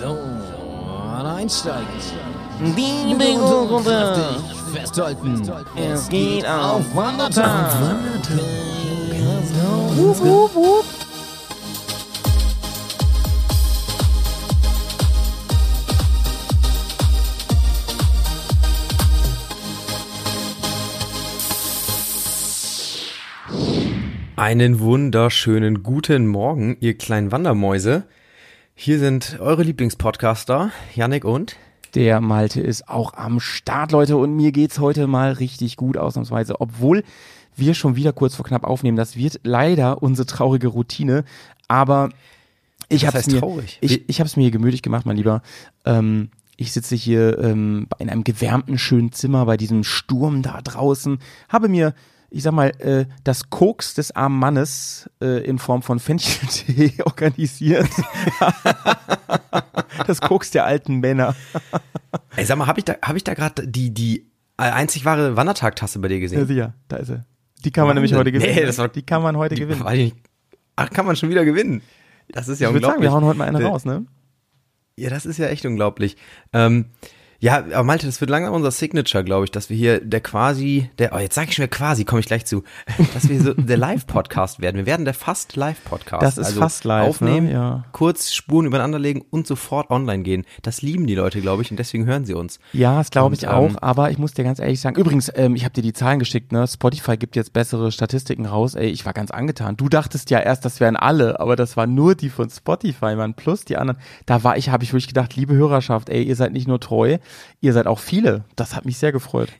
So, einsteigen. Die runter. Festhalten. Es geht auf Wandertag. Wup, wup, wup. Einen wunderschönen guten Morgen, ihr kleinen Wandermäuse. Hier sind eure Lieblingspodcaster, Yannick und Der Malte ist auch am Start, Leute, und mir geht's heute mal richtig gut ausnahmsweise, obwohl wir schon wieder kurz vor knapp aufnehmen. Das wird leider unsere traurige Routine, aber ich habe heißt mir, traurig? ich, ich habe es mir hier gemütlich gemacht, mein Lieber. Ähm, ich sitze hier ähm, in einem gewärmten schönen Zimmer bei diesem Sturm da draußen, habe mir ich sag mal, äh, das Koks des armen Mannes äh, in Form von Fencheltee organisiert. das Koks der alten Männer. Ey, sag mal, habe ich da, hab ich da gerade die, die einzig wahre Wandertagtasse bei dir Ja, gesehen? sicher, da ist er. Die kann man nämlich Wahnsinn. heute gewinnen. Nee, das war- die kann man heute Die- gewinnen. ich. Ach, kann man schon wieder gewinnen? Das ist ja ich würde sagen, unglaublich. wir hauen heute mal eine raus, ne? Ja, das ist ja echt unglaublich. Ähm, ja, aber Malte, das wird langsam unser Signature, glaube ich, dass wir hier der quasi, der, oh, jetzt sage ich schon wieder quasi, komme ich gleich zu, dass wir so der Live-Podcast werden. Wir werden der fast Live-Podcast. Das ist also fast live, Aufnehmen, ne? Ja. kurz Spuren übereinander legen und sofort online gehen. Das lieben die Leute, glaube ich, und deswegen hören sie uns. Ja, das glaube Und, ich auch, ähm, aber ich muss dir ganz ehrlich sagen, übrigens, ähm, ich habe dir die Zahlen geschickt, ne? Spotify gibt jetzt bessere Statistiken raus. Ey, ich war ganz angetan. Du dachtest ja erst, das wären alle, aber das waren nur die von Spotify, Mann, plus die anderen. Da war ich, habe ich wirklich gedacht, liebe Hörerschaft, ey, ihr seid nicht nur treu, ihr seid auch viele. Das hat mich sehr gefreut.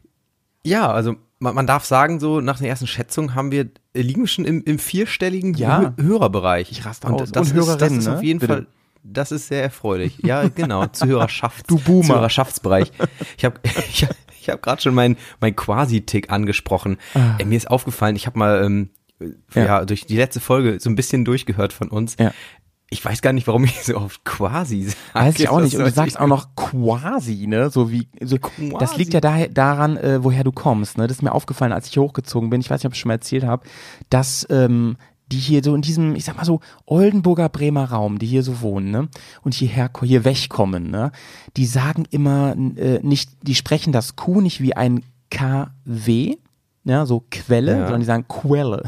Ja, also man, man darf sagen, so nach der ersten Schätzung haben wir, äh, liegen wir schon im, im vierstelligen Ja. Hö Hörerbereich. Ich raste und aus. Das Und ist, das ist auf ne? jeden Bitte. Fall, das ist sehr erfreulich. Ja, genau, Zuhörerschaft. Du Boomer. Zuhörerschaftsbereich. Ich habe ich ich hab gerade schon meinen mein Quasi-Tick angesprochen. Äh, mir ist aufgefallen, ich habe mal ähm, ja. Ah. Ja. durch die letzte Folge so ein bisschen durchgehört von uns. Ja. Ich weiß gar nicht, warum ich so oft quasi sage. Weiß ich auch Das nicht. Und du sagst auch noch quasi, ne? So wie, so, das Quasi. liegt ja daher, daran, äh, woher du kommst, ne? Das ist mir aufgefallen, als ich hier hochgezogen bin. Ich weiß nicht, ob ich schon mal erzählt habe, dass, ähm, die hier so in diesem, ich sag mal so, Oldenburger Bremer Raum, die hier so wohnen, ne? Und hierher, hier wegkommen, ne? Die sagen immer, äh, nicht, die sprechen das Q nicht wie ein KW, ja, so Quelle, Ja. sondern die sagen Quelle.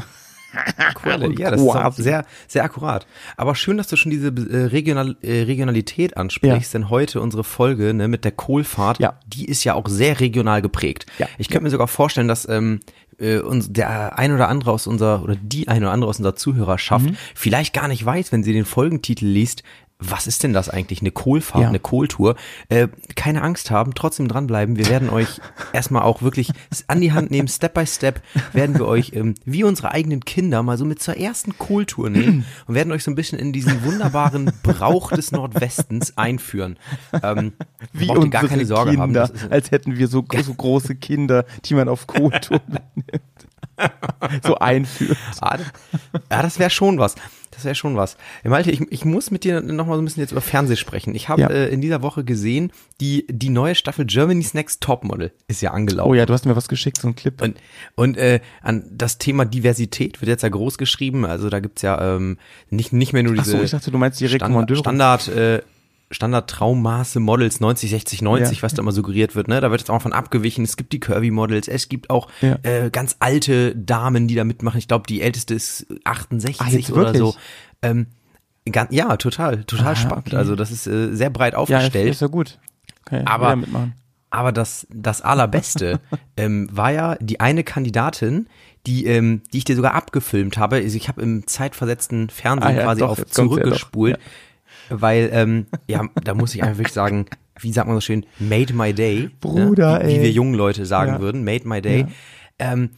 Quelle. Und Ja, das ist sehr, sehr akkurat. Aber schön, dass du schon diese äh, Regional, äh, Regionalität ansprichst, denn heute unsere Folge ne, mit der Kohlfahrt, Ja. die ist ja auch sehr regional geprägt. Ja. Ich könnte mir sogar vorstellen, dass ähm, äh, uns der ein oder andere aus unserer oder die ein oder andere aus unserer Zuhörerschaft Mhm. vielleicht gar nicht weiß, wenn sie den Folgentitel liest, was ist denn das eigentlich? Eine Kohlfahrt, Ja. eine Kohltour? Äh, keine Angst haben, trotzdem dranbleiben. Wir werden euch erstmal auch wirklich an die Hand nehmen, Step by Step werden wir euch ähm, wie unsere eigenen Kinder mal so mit zur ersten Kohltour nehmen und werden euch so ein bisschen in diesen wunderbaren Brauch des Nordwestens einführen. Ähm, Wie braucht ihr gar keine Sorge Kinder, haben. Das ist, als hätten wir so, so große Kinder, die man auf Kohltour mitnimmt. so einführt. Ah, das- ja, das wäre schon was. Das wäre schon was. Malte, ich, ich muss mit dir noch mal so ein bisschen jetzt über Fernsehen sprechen. Ich habe Ja. äh, in dieser Woche gesehen, die, die neue Staffel Germany's Next Topmodel ist ja angelaufen. Oh ja, du hast mir was geschickt, so ein Clip. Und, und äh, an das Thema Diversität wird jetzt ja groß geschrieben. Also da gibt's ja ähm, nicht, nicht mehr nur Ach diese so, ich dachte, du meinst die Standard. Standard, äh, Standard Traummaße Models 90, 60, 90, Ja. was da immer suggeriert wird. Ne? Da wird jetzt auch von abgewichen. Es gibt die Curvy Models, es gibt auch Ja. äh, ganz alte Damen, die da mitmachen. Ich glaube, die älteste ist 68 Ah, oder so. Ähm, gan- ja, total, total Ah, spannend. okay. Also das ist äh, sehr breit ja, aufgestellt. ist ja gut. Okay, Aber-. Aber das, das Allerbeste ähm, war ja die eine Kandidatin, die, ähm, die ich dir sogar abgefilmt habe. Also ich habe im zeitversetzten Fernsehen Ah ja, quasi doch, auf kommt's ja zurückgespult, weil, ähm, ja, da muss ich einfach wirklich sagen, wie sagt man so schön, made my day. Bruder, ne? wie, wie ey. wir jungen Leute sagen Ja. würden, made my day. Ähm,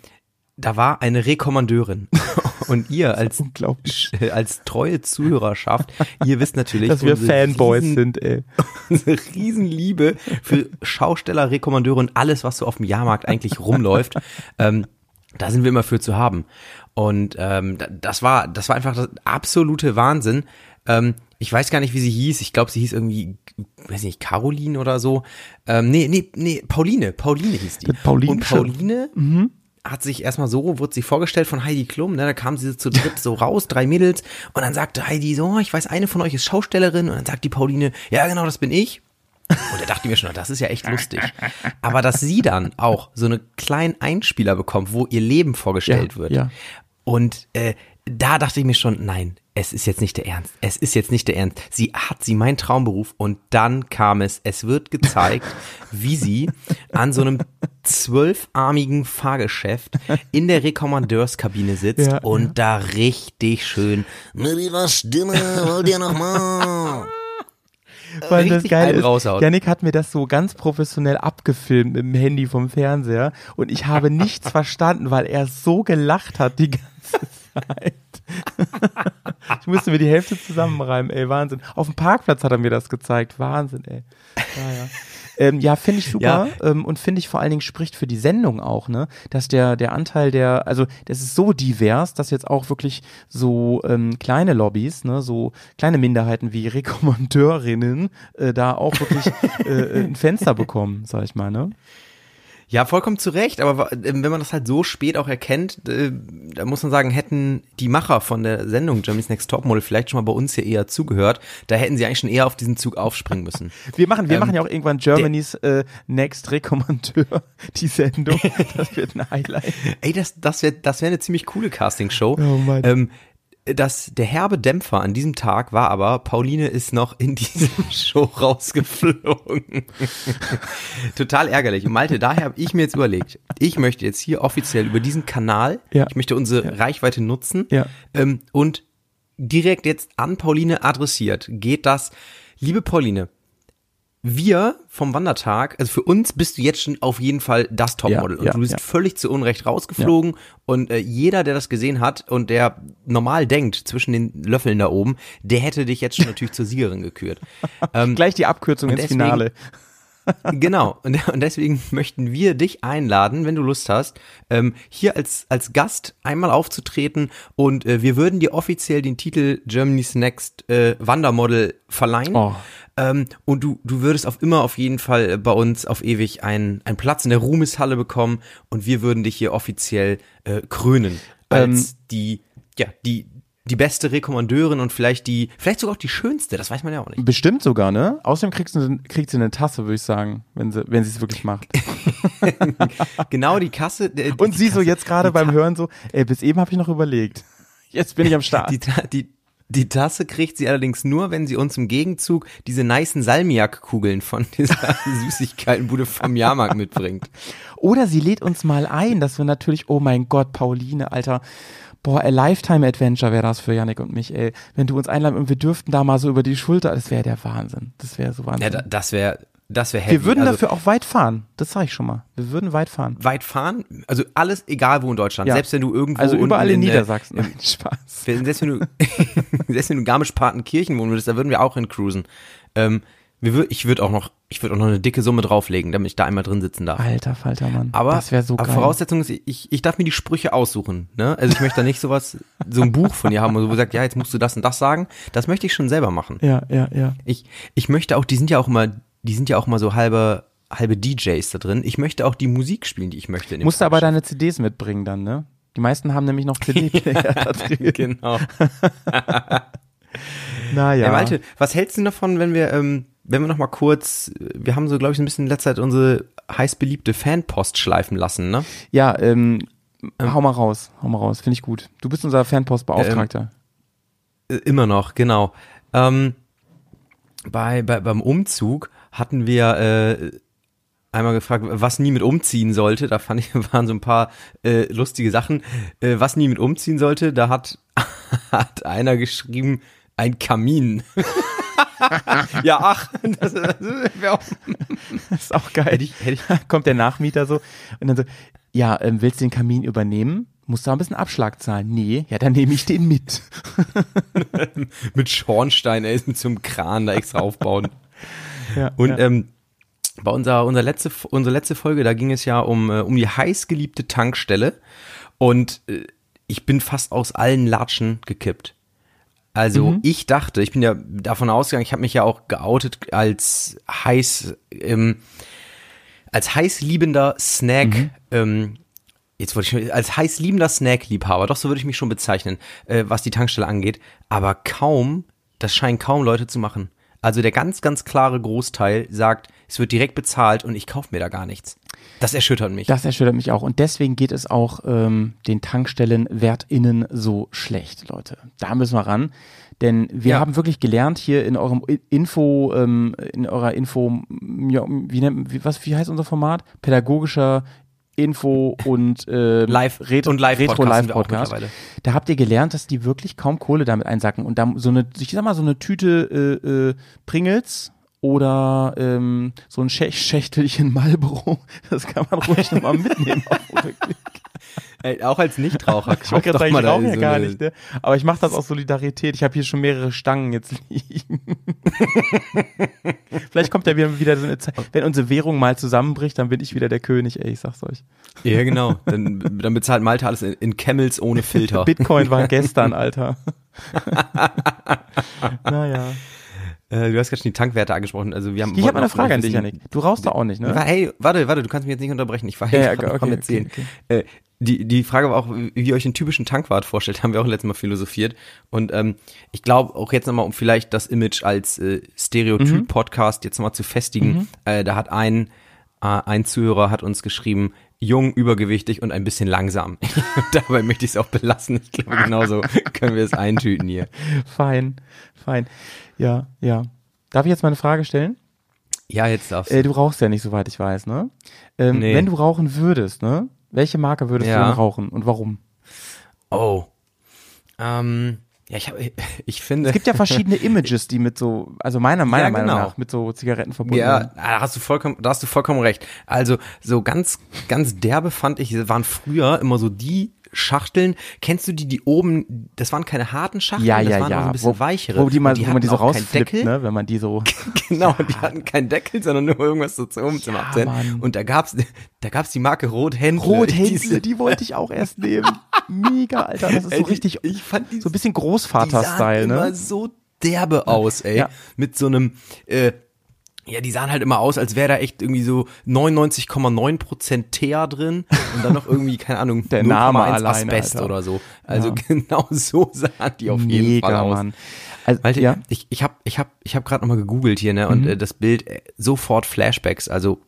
da war eine Rekommandeurin. Und ihr als, unglaublich. als treue Zuhörerschaft, ihr wisst natürlich, Dass wir Fanboys riesen- sind, ey. unsere Riesenliebe für Schausteller, Rekommandeure und alles, was so auf dem Jahrmarkt eigentlich rumläuft. ähm, da sind wir immer für zu haben. Und ähm, da- das war, das war einfach das absolute Wahnsinn. Ähm, ich weiß gar nicht, wie sie hieß. Ich glaube, sie hieß irgendwie, weiß nicht, Caroline oder so. Ähm, nee, nee, nee, Pauline. Pauline hieß die. Pauline und. Pauline hat sich erstmal so, wurde sie vorgestellt von Heidi Klum, ne, da kam sie zu dritt so raus, drei Mädels, und dann sagte Heidi so, oh, ich weiß, eine von euch ist Schaustellerin, und dann sagt die Pauline, ja genau, das bin ich. Und da dachte ich mir schon, das ist ja echt lustig. Aber dass sie dann auch so eine kleinen Einspieler bekommt, wo ihr Leben vorgestellt Ja, wird. ja. Und äh, da dachte ich mir schon, nein, es ist jetzt nicht der Ernst. Es ist jetzt nicht der Ernst. Sie hat sie mein Traumberuf und dann kam es. Es wird gezeigt, wie sie an so einem zwölfarmigen Fahrgeschäft in der Rekommandeurskabine sitzt Ja, und ja. da richtig schön Mit ihrer Stimme wollt ihr nochmal. Weil das geil ist. Janik hat mir das so ganz professionell abgefilmt mit dem Handy vom Fernseher und ich habe nichts verstanden, weil er so gelacht hat die ganze Zeit. ich musste mir die Hälfte zusammenreimen, ey, Wahnsinn. Auf dem Parkplatz hat er mir das gezeigt, Wahnsinn, ey. Ja, ja. Ähm, ja, finde ich super ähm, und finde ich vor allen Dingen spricht für die Sendung auch, ne, dass der der Anteil der, also das ist so divers, dass jetzt auch wirklich so ähm, kleine Lobbys, ne, so kleine Minderheiten wie Rekommandeurinnen äh, da auch wirklich äh, ein Fenster bekommen, sag ich mal, ne? Ja, vollkommen zu Recht, aber ähm, wenn man das halt so spät auch erkennt, äh, da muss man sagen, hätten die Macher von der Sendung Germany's Next Topmodel vielleicht schon mal bei uns hier eher zugehört, da hätten sie eigentlich schon eher auf diesen Zug aufspringen müssen. Wir machen, wir Ähm, machen ja auch irgendwann Germany's äh, Next Rekommandeur, die Sendung. Das wird ein Highlight. Ey, das, das wäre das wär eine ziemlich coole Castingshow. Oh Mann. ähm, das, der herbe Dämpfer an diesem Tag war aber, Pauline ist noch in diese Show rausgeflogen. Total ärgerlich. Und Malte, daher habe ich mir jetzt überlegt, ich möchte jetzt hier offiziell über diesen Kanal, Ja. ich möchte unsere Reichweite nutzen Ja. ähm, und direkt jetzt an Pauline adressiert geht das, liebe Pauline, wir vom Wandertag, also für uns bist du jetzt schon auf jeden Fall das Topmodel Ja, und ja, du bist ja. völlig zu Unrecht rausgeflogen und äh, jeder, der das gesehen hat und der normal denkt zwischen den Löffeln da oben, der hätte dich jetzt schon natürlich zur Siegerin gekürt. Ähm, Gleich die Abkürzung ins deswegen- Finale. genau. Und, und deswegen möchten wir dich einladen, wenn du Lust hast, ähm, hier als, als Gast einmal aufzutreten und äh, wir würden dir offiziell den Titel Germany's Next äh, Wandermodel verleihen. Oh. Ähm, und du, du würdest auf immer auf jeden Fall äh, bei uns auf ewig einen, einen Platz in der Ruhmeshalle bekommen und wir würden dich hier offiziell äh, krönen als Ähm, die, ja, die, die beste Rekommandeurin und vielleicht die, vielleicht sogar auch die schönste, das weiß man ja auch nicht. Bestimmt sogar, ne? Außerdem kriegst du, kriegt sie eine Tasse, würde ich sagen, wenn sie, wenn sie es wirklich macht. Genau die Kasse. äh, die Und sie so Kasse- jetzt gerade die beim Ta- Hören so, ey, bis eben habe ich noch überlegt. Jetzt bin ich am Start. Die, die, die Tasse kriegt sie allerdings nur, wenn sie uns im Gegenzug diese nicen Salmiak-Kugeln von dieser Süßigkeitenbude vom Jahrmarkt mitbringt. Oder sie lädt uns mal ein, dass wir natürlich, oh mein Gott, Pauline, Alter, boah, a Lifetime Adventure wäre das für Yannick und mich, ey. Wenn du uns einladen und wir dürften da mal so über die Schulter, das wäre der Wahnsinn. Das wäre so Wahnsinn. Ja, da, das wäre das wär heavy. wir würden also, dafür auch weit fahren. Das sage ich schon mal. Wir würden weit fahren. weit fahren, also alles egal wo in Deutschland, Ja. selbst wenn du irgendwo Also überall unten in äh, Niedersachsen. Nein, Spaß. Selbst wenn du, selbst wenn du in Garmisch-Partenkirchen wohnen würdest, da würden wir auch hin cruisen. Ähm, ich würde auch noch, ich würde auch noch eine dicke Summe drauflegen, damit ich da einmal drin sitzen darf. Alter Falter, Mann. Aber, das wäre so aber geil. Voraussetzung ist, ich, ich darf mir die Sprüche aussuchen. Ne? Also ich möchte da nicht sowas, so ein Buch von dir haben, wo du sagst, ja, jetzt musst du das und das sagen. Das möchte ich schon selber machen. ja, ja, ja. Ich, ich möchte auch, die sind ja auch immer, die sind ja auch immer so halbe, halbe DJs da drin. Ich möchte auch die Musik spielen, die ich möchte. Musst du aber deine CDs mitbringen dann, ne? Die meisten haben nämlich noch CD-Player da drin. Genau. Naja. Ja. Malte, was hältst du davon, wenn wir, ähm, wenn wir noch mal kurz, wir haben so, glaube ich, ein bisschen in letzter Zeit unsere heiß beliebte Fanpost schleifen lassen, ne? Ja, ähm, hau mal raus, hau mal raus, finde ich gut. Du bist unser Fanpostbeauftragter. Äh, Immer noch, genau. Ähm, bei, bei, beim Umzug hatten wir äh, einmal gefragt, was nie mit umziehen sollte. Da fand ich, waren so ein paar äh, lustige Sachen. Äh, was nie mit umziehen sollte, da hat, hat einer geschrieben, ein Kamin. ja, ach, das, das wäre auch das ist auch geil. Hätte ich- hätte ich- Kommt der Nachmieter so und dann so, ja, ähm, willst du den Kamin übernehmen? Musst du ein bisschen Abschlag zahlen? Nee, ja, dann nehme ich den mit. mit Schornstein, er ist mit so einem Kran da extra aufbauen. Ja, Und ja. ähm, bei unserer, unserer letzte, unsere letzte Folge, da ging es ja um, äh, um die heißgeliebte Tankstelle. Und äh, ich bin fast aus allen Latschen gekippt. Also Mhm. ich dachte, ich bin ja davon ausgegangen, ich habe mich ja auch geoutet als heiß, ähm, als heiß liebender Snack, Mhm. ähm, jetzt wollte ich schon, als heiß liebender Snack-Liebhaber, doch so würde ich mich schon bezeichnen, äh, was die Tankstelle angeht, aber kaum, das scheinen kaum Leute zu machen. Also der ganz, ganz klare Großteil sagt, es wird direkt bezahlt und ich kaufe mir da gar nichts. Das erschüttert mich. Das erschüttert mich auch. Und deswegen geht es auch ähm, den TankstellenwärtInnen so schlecht, Leute. Da müssen wir ran. Denn wir Ja. haben wirklich gelernt hier in eurem Info, ähm, in eurer Info, ja, wie, nennt, wie, was, wie heißt unser Format? Pädagogischer Info und äh, Live- Retro, und Retro Live sind wir auch Podcast. Da habt ihr gelernt, dass die wirklich kaum Kohle damit einsacken und da so eine, ich sag mal so eine Tüte äh, äh, Pringles oder ähm, so ein Schä Schächtelchen Marlboro, das kann man ruhig nochmal mitnehmen. Ey, auch als Nichtraucher, Ich wollte gerade sagen, ich rauche ja so gar nicht, ne? Aber ich mache das aus Solidarität. Ich habe hier schon mehrere Stangen jetzt liegen. Vielleicht kommt ja wieder, wieder so eine Zeit. Wenn unsere Währung mal zusammenbricht, dann bin ich wieder der König, ey, ich sag's euch. Ja, genau. Dann, dann bezahlt Malte alles in, in Camels ohne Filter. Bitcoin war gestern, Alter. naja. Äh, du hast gerade schon die Tankwerte angesprochen. Also wir haben. Ich habe eine Frage an dich, Janik. Du rauchst doch auch nicht, ne? Hey, warte, warte, du kannst mich jetzt nicht unterbrechen. Ich war Ja, ja, okay, okay, Erzählen. okay. Äh, die, die Frage war auch, wie ihr euch einen typischen Tankwart vorstellt, haben wir auch letztes Mal philosophiert. Und ähm, ich glaube auch jetzt nochmal, um vielleicht das Image als äh, Mhm. Stereotyp-Podcast jetzt nochmal zu festigen, äh, da hat ein, äh, ein Zuhörer hat uns geschrieben, jung, übergewichtig und ein bisschen langsam. Dabei möchte ich es auch belassen. Ich glaube, genauso können wir es eintüten hier. Fein, fein. Ja, ja. Darf ich jetzt mal eine Frage stellen? Ja, jetzt darfst du. Äh, du rauchst ja nicht, soweit ich weiß, ne? Ähm, Nee. Wenn du rauchen würdest, ne? Welche Marke würdest Ja. du denn rauchen und warum? Oh. Ähm, ja, ich, hab, ich finde. Es gibt ja verschiedene Images, die mit so, also meiner, meiner Ja, Meinung genau. nach, mit so Zigaretten verbunden Ja, sind. da hast du vollkommen, da hast du vollkommen recht. Also so ganz, ganz derbe fand ich, waren früher immer so die Schachteln. Kennst du die, die oben, das waren keine harten Schachteln, Ja, das ja, waren immer so ja. ein bisschen wo, weichere. Wo, die mal, Und wo man die so rausflippt, ne? Wenn man die so. Genau, die hatten keinen Deckel, sondern nur irgendwas so zum, zum Ja, Abzählen. Mann. Und da gab's, da gab's die Marke Rothändle. Rothändle, Diese- die wollte ich auch erst nehmen. Mega, Alter. Das ist Ey, so die- richtig, ich fand die so ein bisschen Die sahen Großvater-Style, immer ne? so derbe aus, ey. Ja. Mit so einem, äh, ja, die sahen halt immer aus, als wäre da echt irgendwie so 99,9% Teer drin und dann noch irgendwie, keine Ahnung, Der Name 0,1 alleine, Asbest Alter. oder so. Also Ja. genau so sahen die auf jeden Fall aus. Mann. Also, Malte, ja. Mhm. ich, ich habe ich hab, ich hab gerade nochmal gegoogelt hier, ne, und äh, das Bild, äh, sofort Flashbacks, also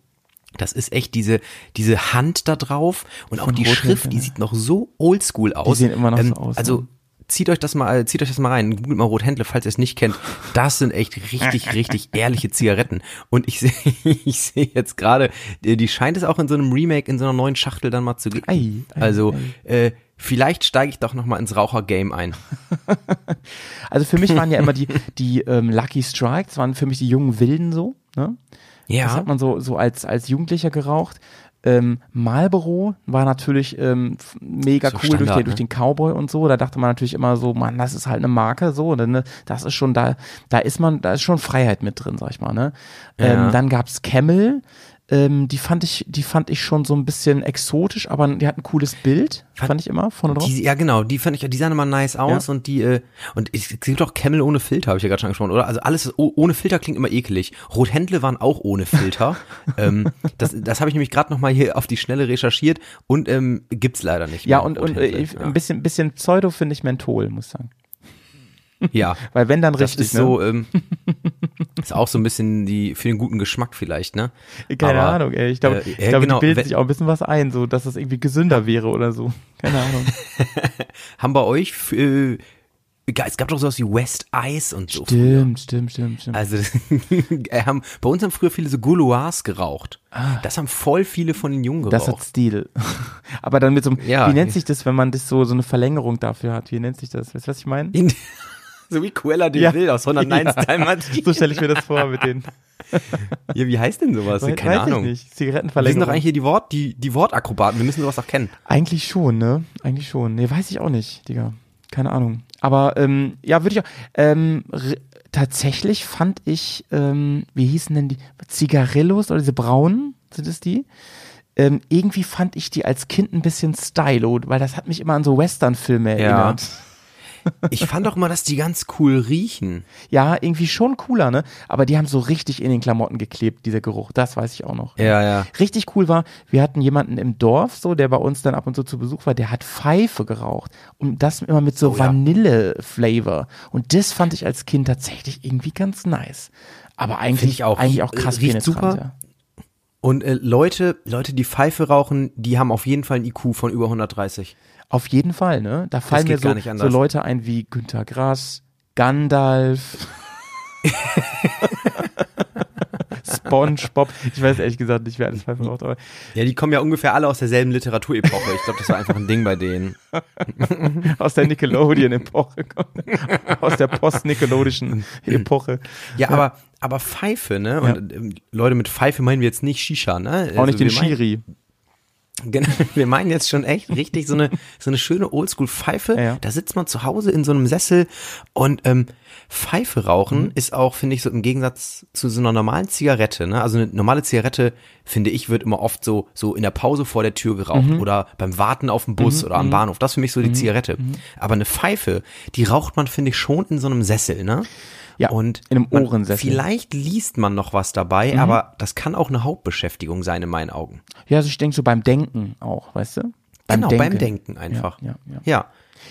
das ist echt diese, diese Hand da drauf und auch Von die Rothändle, Schrift, die sieht noch so oldschool aus. sehen immer noch so aus, Also? Zieht euch das mal, zieht euch das mal rein, googelt mal Rothändle, falls ihr es nicht kennt. Das sind echt richtig, richtig ehrliche Zigaretten. Und ich sehe, ich sehe jetzt gerade, äh, die scheint es auch in so einem Remake, in so einer neuen Schachtel dann mal zu geben. Also, äh, vielleicht steige ich doch noch mal ins Rauchergame ein. Also für mich waren ja immer die, die ähm, Lucky Strikes, waren für mich die jungen Wilden so, ne? Das Ja. hat man so, so als, als Jugendlicher geraucht. Ähm, Marlboro war natürlich ähm, mega So cool durch, Standard, den, durch ne? den Cowboy und so. Da dachte man natürlich immer so, Mann, das ist halt eine Marke, so, und dann, ne, das ist schon, da, da ist man, da ist schon Freiheit mit drin, sag ich mal, ne? Ja. Ähm, dann gab's Camel, ähm, die fand ich, die fand ich schon so ein bisschen exotisch, aber die hat ein cooles Bild, fand ich immer, vorne drauf. Die, ja, genau, die fand ich, die sahen immer nice aus und die, äh, und es gibt auch Camel ohne Filter, habe ich ja gerade schon angesprochen, oder? Also alles oh- ohne Filter klingt immer ekelig. Rothändle waren auch ohne Filter. ähm, das das habe ich nämlich gerade nochmal hier auf die Schnelle recherchiert und ähm, gibt's leider nicht. Ja, mehr, und, und äh, ich- ein bisschen, bisschen Pseudo finde ich Menthol, muss ich sagen. Ja. Weil wenn dann Das richtig, ist ne? so, ähm, ist auch so ein bisschen die, für den guten Geschmack vielleicht, ne? Keine Aber, Ahnung, ey. Ich glaube, äh, ich ja, glaube genau, die bilden wenn- sich auch ein bisschen was ein, so dass das irgendwie gesünder wäre oder so. Keine Ahnung. Haben bei euch, äh, es gab doch sowas wie West Ice und so. Stimmt, stimmt, stimmt, stimmt. Also äh, haben, bei uns haben früher viele so Gouloirs geraucht. Das haben voll viele von den Jungen geraucht. Ah. das hat Stil. Aber dann mit so einem, Ja. wie nennt sich das, wenn man das so, so eine Verlängerung dafür hat? Wie nennt sich das? Weißt du, was ich meine? So wie Cruella de Ja. Vil aus 101 Ja. Dalmatiner. So stelle ich mir das vor mit den, Ja, wie heißt denn sowas? weiß, Keine weiß Ahnung. ich nicht, Wir sind Zigarettenverlängerung. doch eigentlich hier die Wort, die, die Wortakrobaten. Wir müssen sowas doch kennen. Eigentlich schon, ne? Eigentlich schon. Nee, weiß ich auch nicht, Digga. Keine Ahnung. Aber ähm, ja, würde ich auch. Ähm, tatsächlich fand ich, ähm, wie hießen denn die Zigarillos oder diese braunen, sind es die? Ähm, irgendwie fand ich die als Kind ein bisschen stylo, weil das hat mich immer an so Western-Filme Ja. Ich fand doch immer, dass die ganz cool riechen. Ja, irgendwie schon cooler, ne? Aber die haben so richtig in den Klamotten geklebt, dieser Geruch. Das weiß ich auch noch. Ja, ja. Richtig cool war, wir hatten jemanden im Dorf, so, der bei uns dann ab und zu zu Besuch war, der hat Pfeife geraucht. Und das immer mit so Oh. Vanille-Flavor. Und das fand ich als Kind tatsächlich irgendwie ganz nice. Aber eigentlich, ich auch. eigentlich auch krass Riecht super. ja. Und äh, Leute, Leute, die Pfeife rauchen, die haben auf jeden Fall ein IQ von über 130. Auf jeden Fall, ne? Da fallen mir so, nicht so. Leute ein wie Günter Grass, Gandalf, SpongeBob. Ich weiß ehrlich gesagt nicht, wer alles Pfeife raucht, aber Ja, die kommen ja ungefähr alle aus derselben Literaturepoche. Ich glaube, das war einfach ein Ding bei denen. aus der Nickelodeon-Epoche, aus der post-Nickelodischen Epoche. Ja, aber aber Pfeife, ne? Und ähm, Leute mit Pfeife meinen wir jetzt nicht Shisha, ne? Auch nicht den meinen- Shiri. Genau, wir meinen jetzt schon echt richtig so eine so eine schöne Oldschool-Pfeife. Ja, ja. Da sitzt man zu Hause in so einem Sessel und ähm, Pfeife rauchen Mhm. ist auch, finde ich, so im Gegensatz zu so einer normalen Zigarette. Ne? Also eine normale Zigarette, finde ich, wird immer oft so so in der Pause vor der Tür geraucht Mhm. oder beim Warten auf dem Bus oder am Bahnhof. Das ist für mich so die Zigarette. Mhm. Aber eine Pfeife, die raucht man, finde ich, schon in so einem Sessel. Ne? Ja, und in einem Ohrensessel. Vielleicht liest man noch was dabei, Mhm. aber das kann auch eine Hauptbeschäftigung sein in meinen Augen. Ja, also ich denke so beim Denken auch, weißt du? Beim genau, beim Denken einfach. Ja, ja, ja. ja.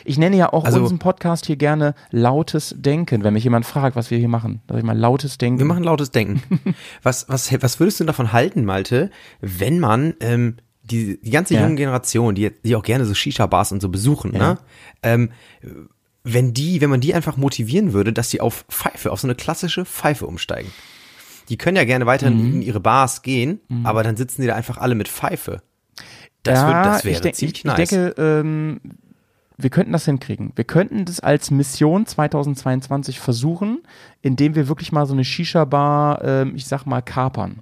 Ich nenne ja auch Also- unseren Podcast hier gerne lautes Denken, wenn mich jemand fragt, was wir hier machen. Sag ich mal lautes Denken. Wir machen lautes Denken. was, was, was würdest du davon halten, Malte, wenn man ähm, die, die ganze Ja. junge Generation, die, die auch gerne so Shisha-Bars und so besuchen, ne? Ähm, wenn die, wenn man die einfach motivieren würde, dass die auf Pfeife, auf so eine klassische Pfeife umsteigen. Die können ja gerne weiterhin Mhm. in ihre Bars gehen, aber dann sitzen die da einfach alle mit Pfeife. Das, ja, wird, das wäre ich, denk, ziemlich ich, nice. ich denke, ähm, wir könnten das hinkriegen. Wir könnten das als Mission 2022 versuchen, indem wir wirklich mal so eine Shisha-Bar, ähm, ich sag mal, kapern.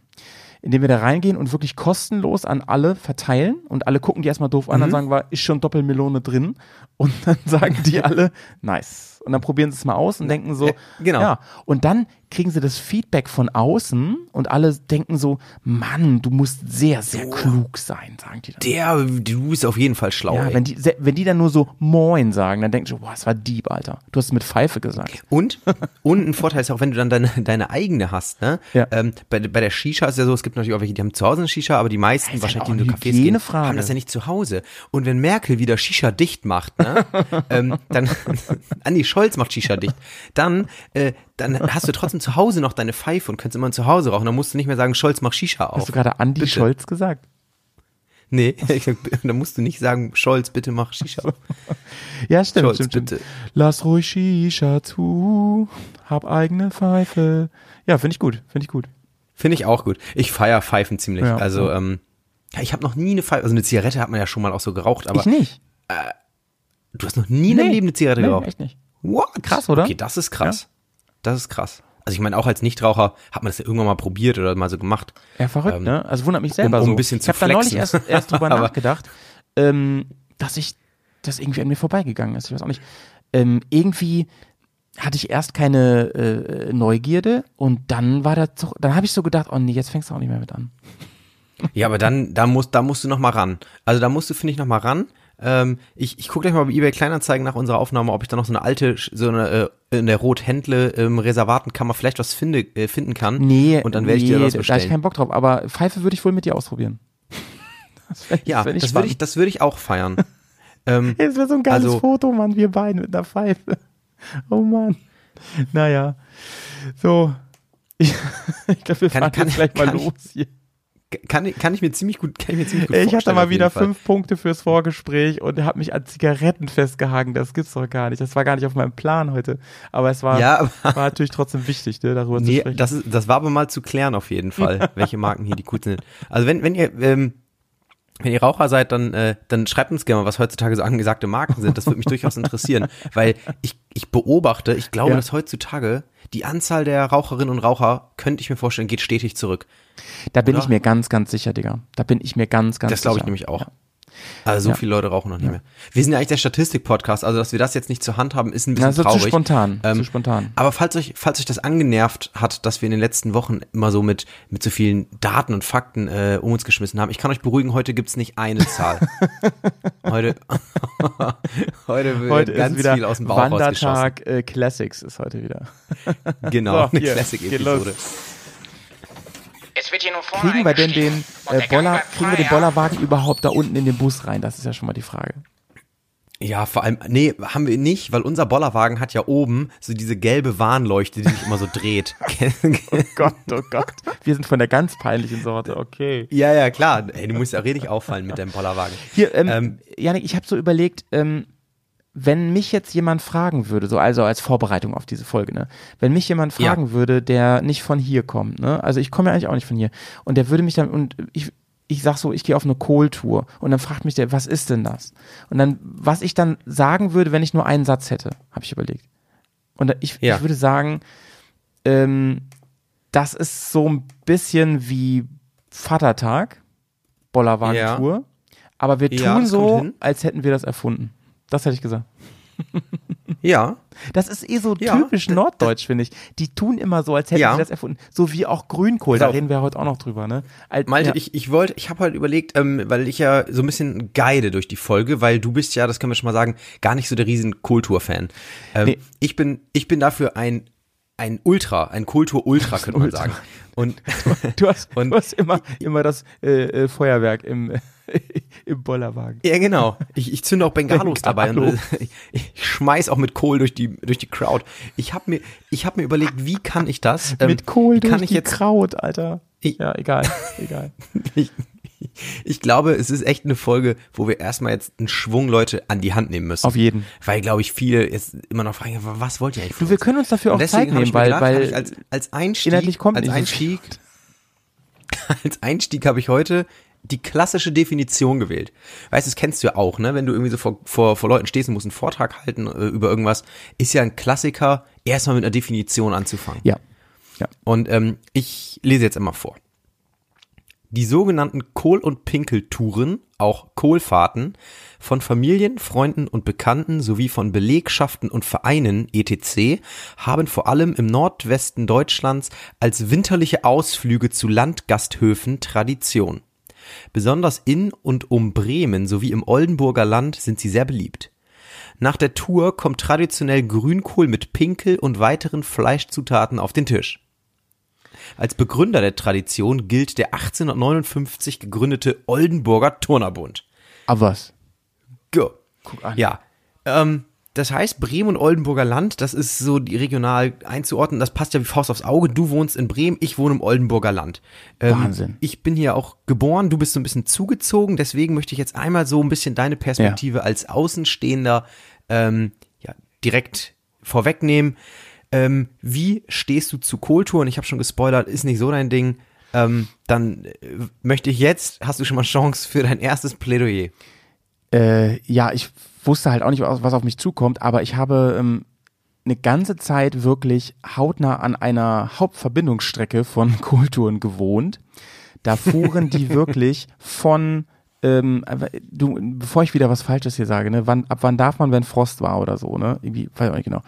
Indem wir da reingehen und wirklich kostenlos an alle verteilen und alle gucken die erstmal doof an, dann Mhm. sagen wir, ist schon Doppelmelone drin und dann sagen die alle, nice. Und dann probieren sie es mal aus und denken so, genau. ja. Und dann kriegen sie das Feedback von außen und alle denken so, Mann, du musst sehr, sehr klug sein, sagen die dann. Der, du bist auf jeden Fall schlau. Ja, ey. wenn die, wenn die dann nur so Moin sagen, dann denkst du, boah, das war Dieb, Alter. Du hast es mit Pfeife gesagt. Und, und ein Vorteil ist auch, wenn du dann deine, deine eigene hast, ne? Ja. Ähm, bei, bei der Shisha ist ja so, es gibt natürlich auch welche, die haben zu Hause eine Shisha, aber die meisten, ist wahrscheinlich, die in Cafés gehen, Hygienefrage. haben das ja nicht zu Hause. Und wenn Merkel wieder Shisha dicht macht, ne? ähm, dann, Andi Scholz macht Shisha dicht, dann, äh, dann hast du trotzdem zu Hause noch deine Pfeife und kannst immer zu Hause rauchen. Dann musst du nicht mehr sagen, Scholz, mach Shisha auf. Hast du gerade Andi Bitte. Scholz gesagt? Nee, dann musst du nicht sagen, Scholz, bitte mach Shisha. Ja, stimmt, Scholz, stimmt, stimmt. bitte. Lass ruhig Shisha zu, hab eigene Pfeife. Ja, finde ich gut, finde ich gut. Finde ich auch gut. Ich feier Pfeifen ziemlich. Ja, also, ja. ähm, ja, ich habe noch nie eine Pfeife, also eine Zigarette hat man ja schon mal auch so geraucht, aber ich nicht. du hast noch nie in deinem Nee. Leben eine Zigarette Nee, geraucht. echt nicht. What? Krass, oder? Okay, das ist krass. Das ist krass. Also ich meine, auch als Nichtraucher hat man das ja irgendwann mal probiert oder mal so gemacht. Ja, verrückt, Ähm, ne? Also wundert mich selber um so. ein bisschen ich zu habe da neulich erst, erst drüber nachgedacht, ähm, dass ich, das irgendwie an mir vorbeigegangen ist. Ich weiß auch nicht. Ähm, irgendwie hatte ich erst keine äh, Neugierde und dann war das so, dann habe ich so gedacht, oh nee, jetzt fängst du auch nicht mehr mit an. Ja, aber dann, da musst, da musst du noch mal ran. Also da musst du, finde ich, noch mal ran. Ähm, ich ich gucke gleich mal bei eBay Kleinanzeigen nach unserer Aufnahme, ob ich da noch so eine alte, so eine äh, in der Rothändle ähm, Reservatenkammer vielleicht was finde, äh, finden kann. Nee, Und dann werde ich nee, dir das da habe ich bestellen. keinen Bock drauf, aber Pfeife würde ich wohl mit dir ausprobieren. Das wär, Ja, wär das würde ich, das würde ich auch feiern. ähm, Das wäre so ein geiles Also- Foto, Mann, wir beiden mit einer Pfeife. Oh Mann. Naja. So. Ich, ich glaube, wir Kann- fahren kann- jetzt gleich mal los hier. Kann, ich- kann ich mir ziemlich gut, kann ich mir ziemlich gut Ich hatte vorstellen, mal wieder Fall. fünf Punkte fürs Vorgespräch und habe mich an Zigaretten festgehangen. Das gibt's doch gar nicht. Das war gar nicht auf meinem Plan heute. Aber es war, Ja, aber war natürlich trotzdem wichtig, ne, darüber zu Nee, sprechen. das, ist, das war aber mal zu klären auf jeden Fall, welche Marken hier die coolsten sind. Also wenn, wenn ihr, ähm, wenn ihr Raucher seid, dann, äh, dann schreibt uns gerne mal, was heutzutage so angesagte Marken sind. Das würde mich durchaus interessieren, weil ich, ich beobachte, ich glaube, Ja. dass heutzutage die Anzahl der Raucherinnen und Raucher, könnte ich mir vorstellen, geht stetig zurück. da bin oder? ich mir ganz, ganz sicher, Digga. Da bin ich mir ganz, ganz Das sicher. glaube ich nämlich auch. Ja. Also so Ja. viele Leute rauchen noch nicht mehr. Wir sind ja eigentlich der Statistik-Podcast, also dass wir das jetzt nicht zur Hand haben, ist ein bisschen Ja, so traurig. zu spontan. Ähm, zu spontan. Aber falls euch, falls euch das angenervt hat, dass wir in den letzten Wochen immer so mit, mit so vielen Daten und Fakten äh, um uns geschmissen haben, ich kann euch beruhigen, heute gibt's nicht eine Zahl. heute, heute wird Heute ganz ist wieder viel aus dem Bauch rausgeschossen. Wandertag äh, Classics ist heute wieder. Genau, So, eine Classic-Episode. geht Es wird hier nur vorne Kriegen wir denn den äh, Boller, kriegen wir den? Bollerwagen überhaupt da unten in den Bus rein? Das ist ja schon mal die Frage. Ja, vor allem, nee, haben wir nicht, weil unser Bollerwagen hat ja oben so diese gelbe Warnleuchte, die sich immer so dreht. Oh Gott, oh Gott. Wir sind von der ganz peinlichen Sorte, okay. ja, ja, klar. Ey, du musst ja richtig auffallen mit deinem Bollerwagen. Hier, ähm, Ähm, Janik, ich habe so überlegt, ähm, wenn mich jetzt jemand fragen würde, so also als Vorbereitung auf diese Folge, ne, wenn mich jemand Ja. fragen würde, der nicht von hier kommt, ne, also ich komme ja eigentlich auch nicht von hier, und der würde mich dann und ich ich sag so, ich gehe auf eine Kohltour und dann fragt mich der, was ist denn das? Und dann, was ich dann sagen würde, wenn ich nur einen Satz hätte, habe ich überlegt. Und ich, Ja. ich würde sagen, ähm, das ist so ein bisschen wie Vatertag, Bollerwagen-Tour, aber wir tun Ja, so, als hätten wir das erfunden. Das hätte ich gesagt. ja, Das ist eh so Ja, typisch d- norddeutsch, finde ich. Die tun immer so, als hätten Ja. sie das erfunden. So wie auch Grünkohl, da Pass auf. reden wir heute auch noch drüber, ne? Al- Malte, ja. ich, ich wollte, ich habe halt überlegt, ähm, weil ich ja so ein bisschen guide durch die Folge, weil du bist ja, das können wir schon mal sagen, gar nicht so der riesen Kultur-Fan. Ähm, Nee. Ich bin, ich bin dafür ein ein Ultra, ein Kultur-Ultra, könnte man Ultra. sagen. Und Du hast, Und- du hast immer, immer das äh, äh, Feuerwerk im, im Bollerwagen. ja, genau. Ich, ich zünde auch Bengalos dabei und äh, ich, ich schmeiß auch mit Kohl durch die durch die Crowd. Ich habe mir ich habe mir überlegt, wie kann ich das? Ähm, Mit Kohl durch kann ich die jetzt Kraut, Alter. Ich- ja, egal, egal. Ich, ich glaube, es ist echt eine Folge, wo wir erstmal jetzt einen Schwung Leute an die Hand nehmen müssen. Auf jeden. Weil, glaube ich, viele jetzt immer noch fragen, was wollt ihr eigentlich Du, wir können uns dafür auch Zeit nehmen, weil, gedacht, weil als, als Einstieg, inhaltlich kommt als Einstieg, als Einstieg habe ich heute die klassische Definition gewählt. Weißt du, das kennst du ja auch, ne? Wenn du irgendwie so vor, vor, vor Leuten stehst und musst einen Vortrag halten äh, über irgendwas, ist ja ein Klassiker, erstmal mit einer Definition anzufangen. ja, ja. Und ähm, ich lese jetzt einmal vor. Die sogenannten Kohl- und Pinkeltouren, auch Kohlfahrten, von Familien, Freunden und Bekannten sowie von Belegschaften und Vereinen etc. haben vor allem im Nordwesten Deutschlands als winterliche Ausflüge zu Landgasthöfen Tradition. Besonders in und um Bremen sowie im Oldenburger Land sind sie sehr beliebt. Nach der Tour kommt traditionell Grünkohl mit Pinkel und weiteren Fleischzutaten auf den Tisch. Als Begründer der Tradition gilt der 1859 gegründete Oldenburger Turnerbund. Aber was? Go. Guck an. Ja. Ähm, das heißt, Bremen und Oldenburger Land, das ist so die regional einzuordnen, das passt ja wie Faust aufs Auge. Du wohnst in Bremen, ich wohne im Oldenburger Land. Ähm, Wahnsinn. Ich bin hier auch geboren, du bist so ein bisschen zugezogen, deswegen möchte ich jetzt einmal so ein bisschen deine Perspektive als Außenstehender ähm, ja, direkt vorwegnehmen. Ähm, wie stehst du zu Kohltouren? Ich habe schon gespoilert, ist nicht so dein Ding. Ähm, dann äh, möchte ich jetzt, hast du schon mal Chance für dein erstes Plädoyer. Äh, ja, ich wusste halt auch nicht, was auf mich zukommt, aber ich habe ähm, eine ganze Zeit wirklich hautnah an einer Hauptverbindungsstrecke von Kulturen gewohnt. Da fuhren die wirklich von ähm, du, bevor ich wieder was Falsches hier sage, ne, wann, ab wann darf man, wenn Frost war oder so, ne? Irgendwie, weiß ich auch nicht genau.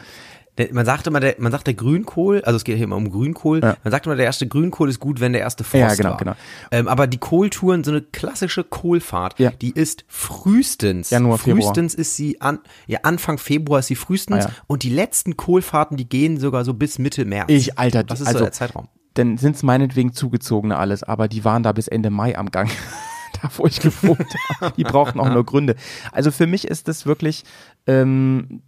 Der, man sagt immer, der, man sagt der Grünkohl, also es geht hier immer um Grünkohl. Ja. Man sagt immer, der erste Grünkohl ist gut, wenn der erste Frost Ja, genau, war. genau. Ähm, aber die Kohltouren, so eine klassische Kohlfahrt, Ja. die ist frühestens, Januar, Februar. frühestens ist sie an, ja Anfang Februar ist sie frühestens Ah, und die letzten Kohlfahrten, die gehen sogar so bis Mitte März. Ich, Alter, das ist also, so der Zeitraum. dann sind es meinetwegen zugezogene alles, aber die waren da bis Ende Mai am Gang. da, wo ich gewohnt habe. Die brauchten auch nur Gründe. Also für mich ist das wirklich, ähm,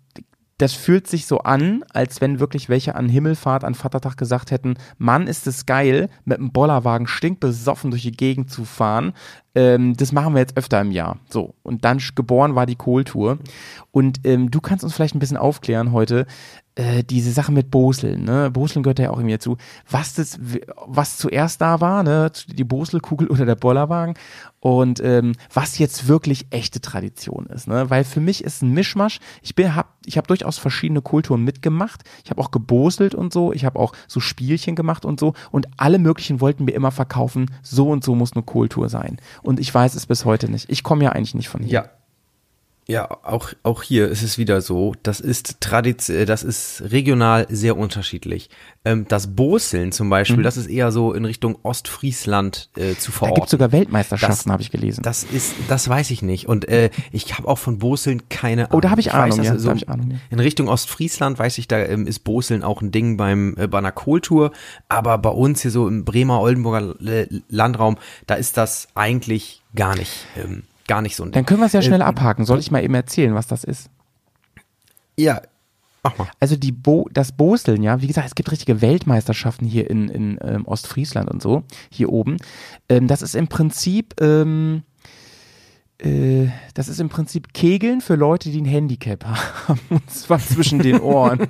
das fühlt sich so an, als wenn wirklich welche an Himmelfahrt, an Vatertag gesagt hätten, Mann, ist es geil, mit einem Bollerwagen stinkbesoffen durch die Gegend zu fahren. Ähm, das machen wir jetzt öfter im Jahr. So. Und dann geboren war die Kohltour. Und ähm, du kannst uns vielleicht ein bisschen aufklären heute, äh, diese Sache mit Boseln, ne? Boseln gehört ja auch irgendwie dazu. Was das, was zuerst da war, ne? Die Boselkugel oder der Bollerwagen und ähm, was jetzt wirklich echte Tradition ist, ne? Weil für mich ist ein Mischmasch. Ich bin, hab, ich habe durchaus verschiedene Kulturen mitgemacht. Ich habe auch geboselt und so. Ich habe auch so Spielchen gemacht und so. Und alle möglichen wollten mir immer verkaufen, so und so muss eine Kultur sein. Und ich weiß es bis heute nicht. Ich komme ja eigentlich nicht von hier. Ja, ja, auch, auch hier ist es wieder so, das ist Tradition, das ist regional sehr unterschiedlich. Ähm, das Boseln zum Beispiel, Mhm. das ist eher so in Richtung Ostfriesland äh, zu Da verorten. gibt es sogar Weltmeisterschaften, habe ich gelesen. Das ist, das weiß ich nicht. Und äh, ich habe auch von Boseln keine Ahnung. Oh, da habe ich Ahnung, dass ja, so da hab ich Ahnung, ja. In Richtung Ostfriesland weiß ich, da ähm, ist Boseln auch ein Ding beim äh, bei einer Kohltour. Aber bei uns hier so im Bremer, Oldenburger äh, Landraum, da ist das eigentlich gar nicht, ähm, gar nicht so ein Ding. Dann können wir es ja schnell Äh, abhaken. Soll ich mal eben erzählen, was das ist? Ja, mach mal. Also die Bo das Boseln, ja, wie gesagt, es gibt richtige Weltmeisterschaften hier in, in ähm, Ostfriesland und so, hier oben. Ähm, das ist im Prinzip, ähm, äh, das ist im Prinzip Kegeln für Leute, die ein Handicap haben, und zwar zwischen den Ohren.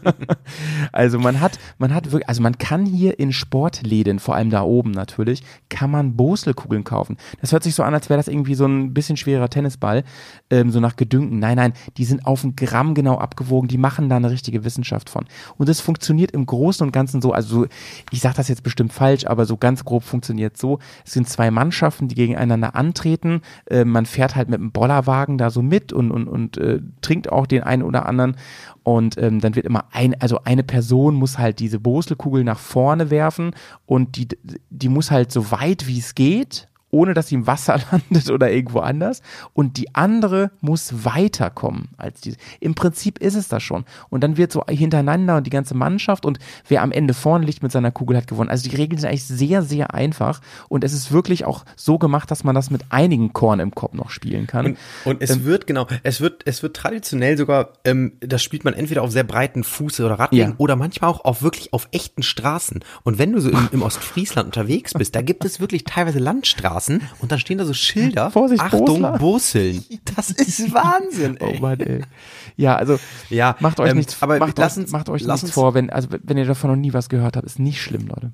also man hat, man hat wirklich, also man kann hier in Sportläden, vor allem da oben natürlich, kann man Boselkugeln kaufen. Das hört sich so an, als wäre das irgendwie so ein bisschen schwerer Tennisball, ähm, so nach Gedünken. Nein, nein, die sind auf ein Gramm genau abgewogen, die machen da eine richtige Wissenschaft von. Und es funktioniert im Großen und Ganzen so, also so, ich sage das jetzt bestimmt falsch, aber so ganz grob funktioniert so. Es sind zwei Mannschaften, die gegeneinander antreten. Äh, man fährt halt mit einem Bollerwagen da so mit und, und, und äh, trinkt auch den einen oder anderen. Und ähm, dann wird immer ein, also eine Person muss halt diese Boselkugel nach vorne werfen und die, die muss halt so weit wie es geht, ohne dass sie im Wasser landet oder irgendwo anders. Und die andere muss weiterkommen als diese. Im Prinzip ist es das schon. Und dann wird so hintereinander und die ganze Mannschaft und wer am Ende vorne liegt mit seiner Kugel hat gewonnen. Also die Regeln sind eigentlich sehr, sehr einfach. Und es ist wirklich auch so gemacht, dass man das mit einigen Korn im Kopf noch spielen kann. Und, und es Ähm, wird, genau, es wird, es wird traditionell sogar, ähm, das spielt man entweder auf sehr breiten Fuß- oder Radwegen Ja. oder manchmal auch auf wirklich auf echten Straßen. Und wenn du so im, im Ostfriesland unterwegs bist, da gibt es wirklich teilweise Landstraßen und dann stehen da so Schilder. Vorsicht, Achtung, Bosler. Boseln. Das ist Wahnsinn, Oh ey. Mann, ey. Ja, also Ja, macht euch ähm, nichts, aber macht lass euch, uns- macht euch lass nichts uns- vor, wenn, also wenn ihr davon noch nie was gehört habt, ist nicht schlimm, Leute.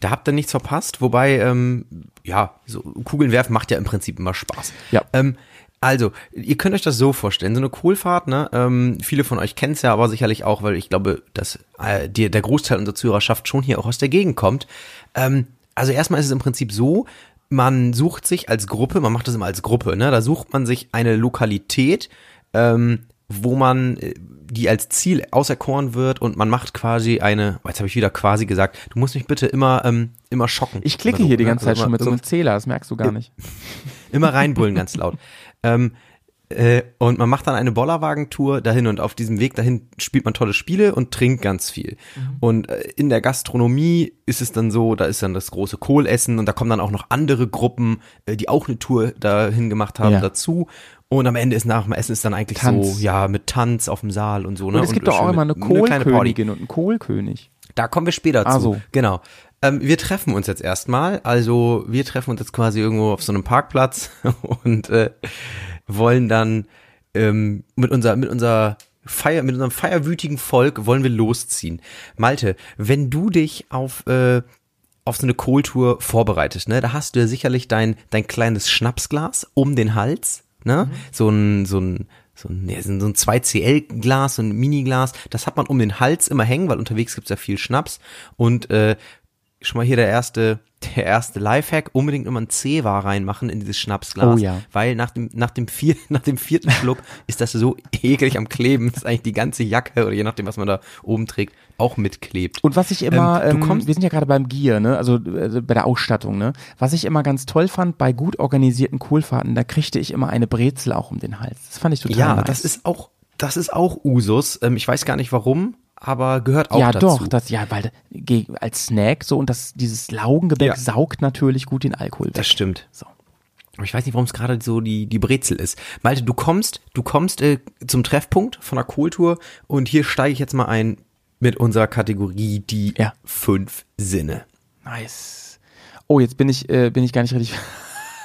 Da habt ihr nichts verpasst, wobei, ähm, ja, so Kugeln werfen macht ja im Prinzip immer Spaß. Ja. Ähm, also, ihr könnt euch das so vorstellen, so eine Kohlfahrt, ne? Ähm, viele von euch kennen es ja aber sicherlich auch, weil ich glaube, dass äh, die, der Großteil unserer Zuhörerschaft schon hier auch aus der Gegend kommt. Ähm, also erstmal ist es im Prinzip so, man sucht sich als Gruppe, man macht das immer als Gruppe, ne? Da sucht man sich eine Lokalität, ähm, wo man äh, die als Ziel auserkoren wird und man macht quasi eine, jetzt habe ich wieder quasi gesagt, du musst mich bitte immer ähm, immer schocken. Ich klicke Immer hier die ne? ganze Zeit Also schon mit so einem Zähler, das merkst du gar nicht. immer reinbrüllen ganz laut. Ähm, äh, und man macht dann eine Bollerwagentour dahin und auf diesem Weg dahin spielt man tolle Spiele und trinkt ganz viel. Und äh, in der Gastronomie ist es dann so, da ist dann das große Kohlessen und da kommen dann auch noch andere Gruppen, äh, die auch eine Tour dahin gemacht haben, Ja. dazu. Und am Ende ist nach dem Essen ist dann eigentlich Tanz. so, ja, mit Tanz auf dem Saal und so. Ne? Und es gibt doch auch immer eine Party. Kohlkönigin und einen Kohlkönig. Da kommen wir später Ah, zu. so. Genau. Ähm, wir treffen uns jetzt erstmal. Also wir treffen uns jetzt quasi irgendwo auf so einem Parkplatz und äh, wollen dann ähm, mit unser mit unser Feier, mit unserem feierwütigen Volk wollen wir losziehen. Malte, wenn du dich auf äh, auf so eine Kohltour vorbereitest, ne, da hast du ja sicherlich dein dein kleines Schnapsglas um den Hals, ne, so ein so ein so ein, so ein 2CL-Glas, so ein Miniglas, das hat man um den Hals immer hängen, weil unterwegs gibt's ja viel Schnaps. Und äh, schon mal hier der erste, der erste Lifehack, unbedingt immer ein C-War reinmachen in dieses Schnapsglas. Oh ja. Weil nach dem, nach dem, vier, nach dem vierten Schluck ist das so eklig am Kleben, dass eigentlich die ganze Jacke oder je nachdem, was man da oben trägt, auch mitklebt. Und was ich immer, Ähm, ähm, du kommst- wir sind ja gerade beim Gear, ne? also äh, bei der Ausstattung, ne? Was ich immer ganz toll fand bei gut organisierten Kohlfahrten, da kriegte ich immer eine Brezel auch um den Hals. Das fand ich total Ja, nice. das ist auch, das ist auch Usus. Ähm, ich weiß gar nicht warum, aber gehört auch ja, dazu. doch, das, ja, weil als Snack so und das, dieses Laugengebäck Ja. saugt natürlich gut den Alkohol weg. Das stimmt. So. Aber ich weiß nicht, warum es gerade so die, die Brezel ist. Malte, du kommst, du kommst äh, zum Treffpunkt von der Kohltour und hier steige ich jetzt mal ein mit unserer Kategorie die Ja. fünf Sinne. Nice. Oh, jetzt bin ich, äh, bin ich gar nicht richtig.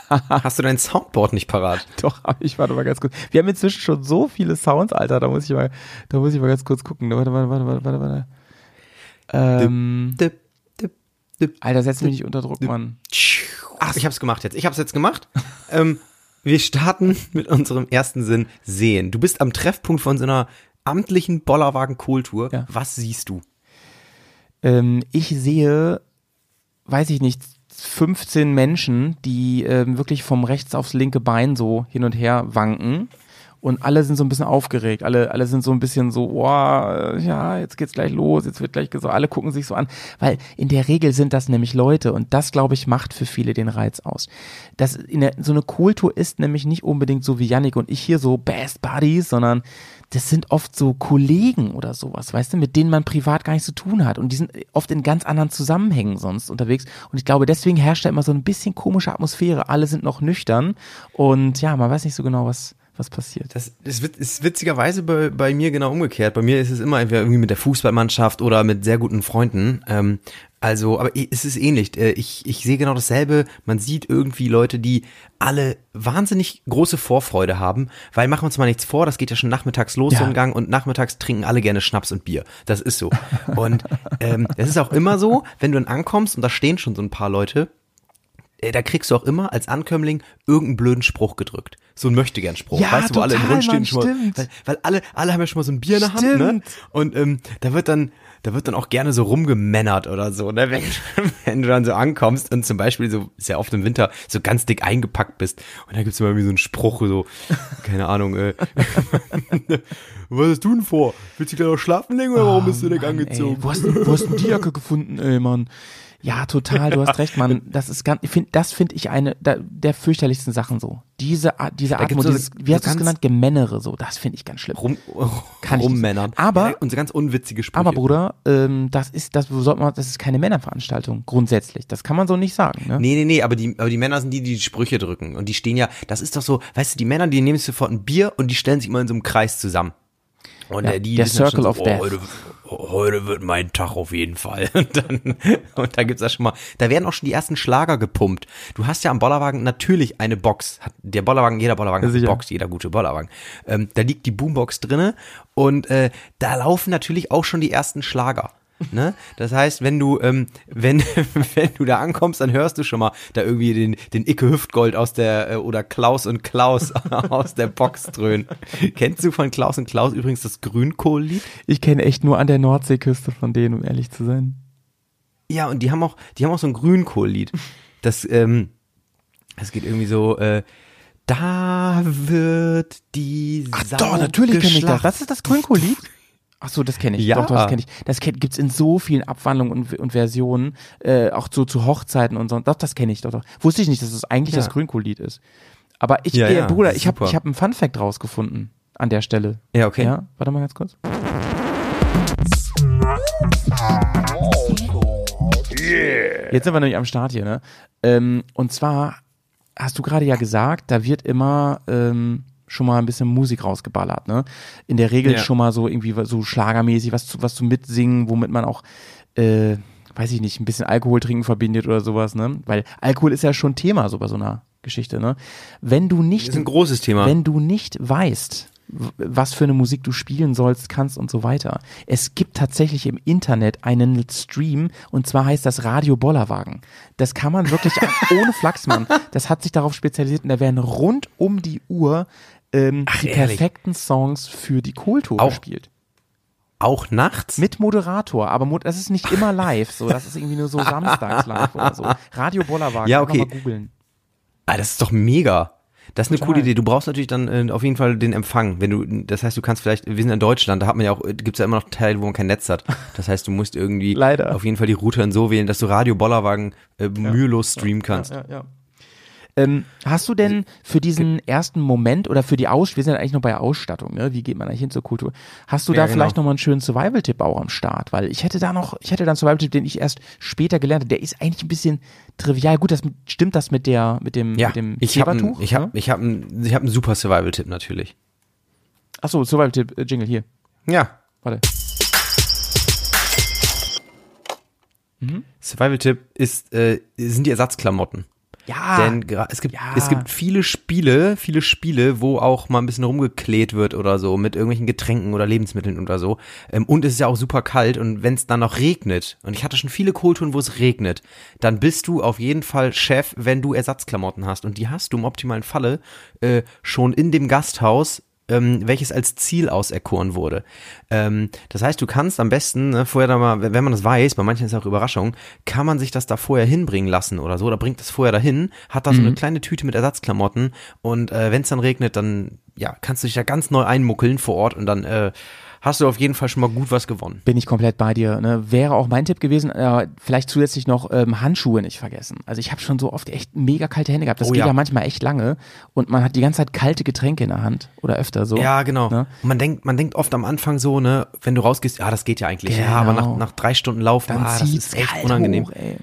Hast du dein Soundboard nicht parat? Doch, aber ich warte mal ganz kurz. Wir haben inzwischen schon so viele Sounds, Alter. Da muss ich mal, da muss ich mal ganz kurz gucken. Warte, warte, warte, warte, warte, warte. Ähm, Dip, dip, dip. Alter, setz mich nicht unter Druck, Mann. Ach, ich hab's gemacht jetzt. Ich hab's jetzt gemacht. ähm, wir starten mit unserem ersten Sinn sehen. Du bist am Treffpunkt von so einer amtlichen Bollerwagen-Kultur. Ja. Was siehst du? Ähm, ich sehe, weiß ich nicht, 15 Menschen, die ähm, wirklich vom rechts aufs linke Bein so hin und her wanken. Und alle sind so ein bisschen aufgeregt. Alle, alle sind so ein bisschen so, boah, ja, jetzt geht's gleich los, jetzt wird gleich so, alle gucken sich so an. Weil in der Regel sind das nämlich Leute und das, glaube ich, macht für viele den Reiz aus. Das in der, so eine Kultur ist nämlich nicht unbedingt so wie Yannick und ich hier so Best Buddies, sondern das sind oft so Kollegen oder sowas, weißt du, mit denen man privat gar nichts zu tun hat. Und die sind oft in ganz anderen Zusammenhängen sonst unterwegs. Und ich glaube, deswegen herrscht da immer so ein bisschen komische Atmosphäre. Alle sind noch nüchtern und ja, man weiß nicht so genau, was, was passiert. Das, das ist witzigerweise bei, bei mir genau umgekehrt. Bei mir ist es immer entweder irgendwie mit der Fußballmannschaft oder mit sehr guten Freunden. Ähm, also, aber es ist ähnlich. Äh, Ich, ich sehe genau dasselbe. Man sieht irgendwie Leute, die alle wahnsinnig große Vorfreude haben, weil machen wir uns mal nichts vor, das geht ja schon nachmittags los, Ja. so ein Gang, und nachmittags trinken alle gerne Schnaps und Bier. Das ist so. Und ähm, das ist auch immer so, wenn du dann ankommst und da stehen schon so ein paar Leute, äh, da kriegst du auch immer als Ankömmling irgendeinen blöden Spruch gedrückt. So ein Möchtegern-Spruch. Ja, weißt du, wo alle im total, Rund stehen Mann, schon mal, weil, weil alle, alle haben ja schon mal so ein Bier in der Hand, ne? Und ähm, da wird dann, da wird dann auch gerne so rumgemännert oder so, ne? Wenn, wenn du dann so ankommst und zum Beispiel so, ist ja oft im Winter, so ganz dick eingepackt bist. Und da gibt's immer wie so einen Spruch, so, keine Ahnung, äh, was hast du denn vor? Willst du gleich noch schlafen legen oder warum bist du dick Mann, angezogen? Ey, wo, hast, du- wo hast du die Jacke gefunden, ey, Mann? Ja, total, du hast recht, Mann. Das ist ganz, ich finde, das finde ich eine der, der fürchterlichsten Sachen so. Diese Art, diese Art, so- dieses, wie so hast du es genannt, Gemännere so, das finde ich ganz schlimm. Rum, Kann ich nicht. rummännern. Aber- ja, und so ganz unwitzige Sprüche. Aber Bruder, ähm, das ist, das sollte man, das ist keine Männerveranstaltung, grundsätzlich. Das kann man so nicht sagen, ne? Nee, nee, nee, aber die, aber die Männer sind die, die die Sprüche drücken. Und die stehen ja, das ist doch so, weißt du, die Männer, die nehmen sofort ein Bier und die stellen sich immer in so einem Kreis zusammen. Und Ja, die der dann Circle schon of so, Death. Oh, heute, heute wird mein Tag auf jeden Fall. Und dann, und da gibt's ja schon mal, da werden auch schon die ersten Schlager gepumpt. Du hast ja am Bollerwagen natürlich eine Box. Hat der Bollerwagen, jeder Bollerwagen hat eine. Box, jeder gute Bollerwagen. Ähm, da liegt die Boombox drinne und äh, da laufen natürlich auch schon die ersten Schlager. Ne? Das heißt, wenn du, ähm, wenn, wenn du da ankommst, dann hörst du schon mal da irgendwie den, den Icke Hüftgold aus der, äh, oder Klaus und Klaus aus der Box dröhnen. Kennst du von Klaus und Klaus übrigens das Grünkohllied? Ich kenne echt nur an der Nordseeküste von denen, um ehrlich zu sein. Ja, und die haben auch, die haben auch so ein Grünkohllied. Das, ähm, das geht irgendwie so, äh, da wird die Sau Doch, natürlich kenne ich das. Das ist das Grünkohllied? Ach so, das kenne ich. Ja. Doch, doch, das kenne ich. Das kenn, gibt's in so vielen Abwandlungen und, und Versionen, äh, auch so zu Hochzeiten und so. Doch, das kenne ich. Doch, doch. Wusste ich nicht, dass es eigentlich Ja. das Grünkohllied ist. Aber ich, Ja, äh, ja, Bruder, ich habe ich hab einen Funfact rausgefunden an der Stelle. Ja, okay. Ja, warte mal ganz kurz. Jetzt sind wir nämlich am Start hier, ne? Ähm, und zwar hast du gerade ja gesagt, da wird immer ähm, schon mal ein bisschen Musik rausgeballert, ne? In der Regel Ja. schon mal so irgendwie so schlagermäßig was zu, was zu mitsingen, womit man auch, äh, weiß ich nicht, ein bisschen Alkohol trinken verbindet oder sowas, ne? Weil Alkohol ist ja schon Thema so bei so einer Geschichte, ne? Wenn du nicht, Das ist ein großes Thema. wenn du nicht weißt, was für eine Musik du spielen sollst, kannst und so weiter. Es gibt tatsächlich im Internet einen Stream und zwar heißt das Radio Bollerwagen. Das kann man wirklich ohne Flachsmann. Das hat sich darauf spezialisiert und da werden rund um die Uhr ähm, die ehrlich? perfekten Songs für die Kohltour Auch gespielt. Auch nachts? Mit Moderator, aber mo- das ist nicht immer live, so das ist irgendwie nur so samstags live oder so. Radio Bollerwagen, Ja, okay. mal googeln. Ah, das ist doch mega. Das ist eine Total. coole Idee. Du brauchst natürlich dann äh, auf jeden Fall den Empfang. Wenn du, das heißt, du kannst vielleicht, wir sind in Deutschland, da hat man ja auch, äh, gibt's ja immer noch Teile, wo man kein Netz hat. Das heißt, du musst irgendwie Leider. auf jeden Fall die Router so wählen, dass du Radio Bollerwagen äh, mühelos streamen kannst. Ja, ja. Ähm, hast du denn für diesen ersten Moment oder für die Aus, wir sind ja eigentlich noch bei der Ausstattung, ne? Wie geht man eigentlich hin zur Kultur? Hast du Ja, da genau. vielleicht noch mal einen schönen Survival-Tipp auch am Start? Weil ich hätte da noch, ich hätte da einen Survival-Tipp, den ich erst später gelernt habe. Der ist eigentlich ein bisschen trivial. Gut, das stimmt das mit der, mit dem, Ja, mit dem ich habe Zebertuch? ich hab, ne? ich hab, ein- ich hab einen super Survival-Tipp natürlich. Achso, Survival-Tipp, äh, Jingle hier. Ja. Warte. Survival-Tipp ist, äh, sind die Ersatzklamotten. Ja. Denn es gibt, Ja. es gibt viele Spiele, viele Spiele, wo auch mal ein bisschen rumgekleht wird oder so mit irgendwelchen Getränken oder Lebensmitteln oder so. Ähm, und es ist ja auch super kalt und wenn es dann noch regnet, und ich hatte schon viele Kohltouren, wo es regnet, dann bist du auf jeden Fall Chef, wenn du Ersatzklamotten hast. Und die hast du im optimalen Falle äh, schon in dem Gasthaus ähm, welches als Ziel auserkoren wurde. Ähm, das heißt, du kannst am besten ne, vorher da mal, wenn man das weiß, bei manchen ist es auch Überraschung, kann man sich das da vorher hinbringen lassen oder so, oder bringt das vorher dahin, hat da so eine kleine Tüte mit Ersatzklamotten und äh, wenn es dann regnet, dann ja, kannst du dich da ganz neu einmuckeln vor Ort und dann äh, hast du auf jeden Fall schon mal gut was gewonnen. Bin ich komplett bei dir. Ne? Wäre auch mein Tipp gewesen, äh, vielleicht zusätzlich noch ähm, Handschuhe nicht vergessen. Also ich habe schon so oft echt mega kalte Hände gehabt. Das Oh geht ja. ja. manchmal echt lange und man hat die ganze Zeit kalte Getränke in der Hand oder öfter so. Ja, genau. Ne? Und man denkt, man denkt oft am Anfang so, ne, wenn du rausgehst, ja, das geht ja eigentlich. Ja, aber Genau. nach, nach drei Stunden Laufen, Dann ah, das ist echt kalt unangenehm. hoch, ey.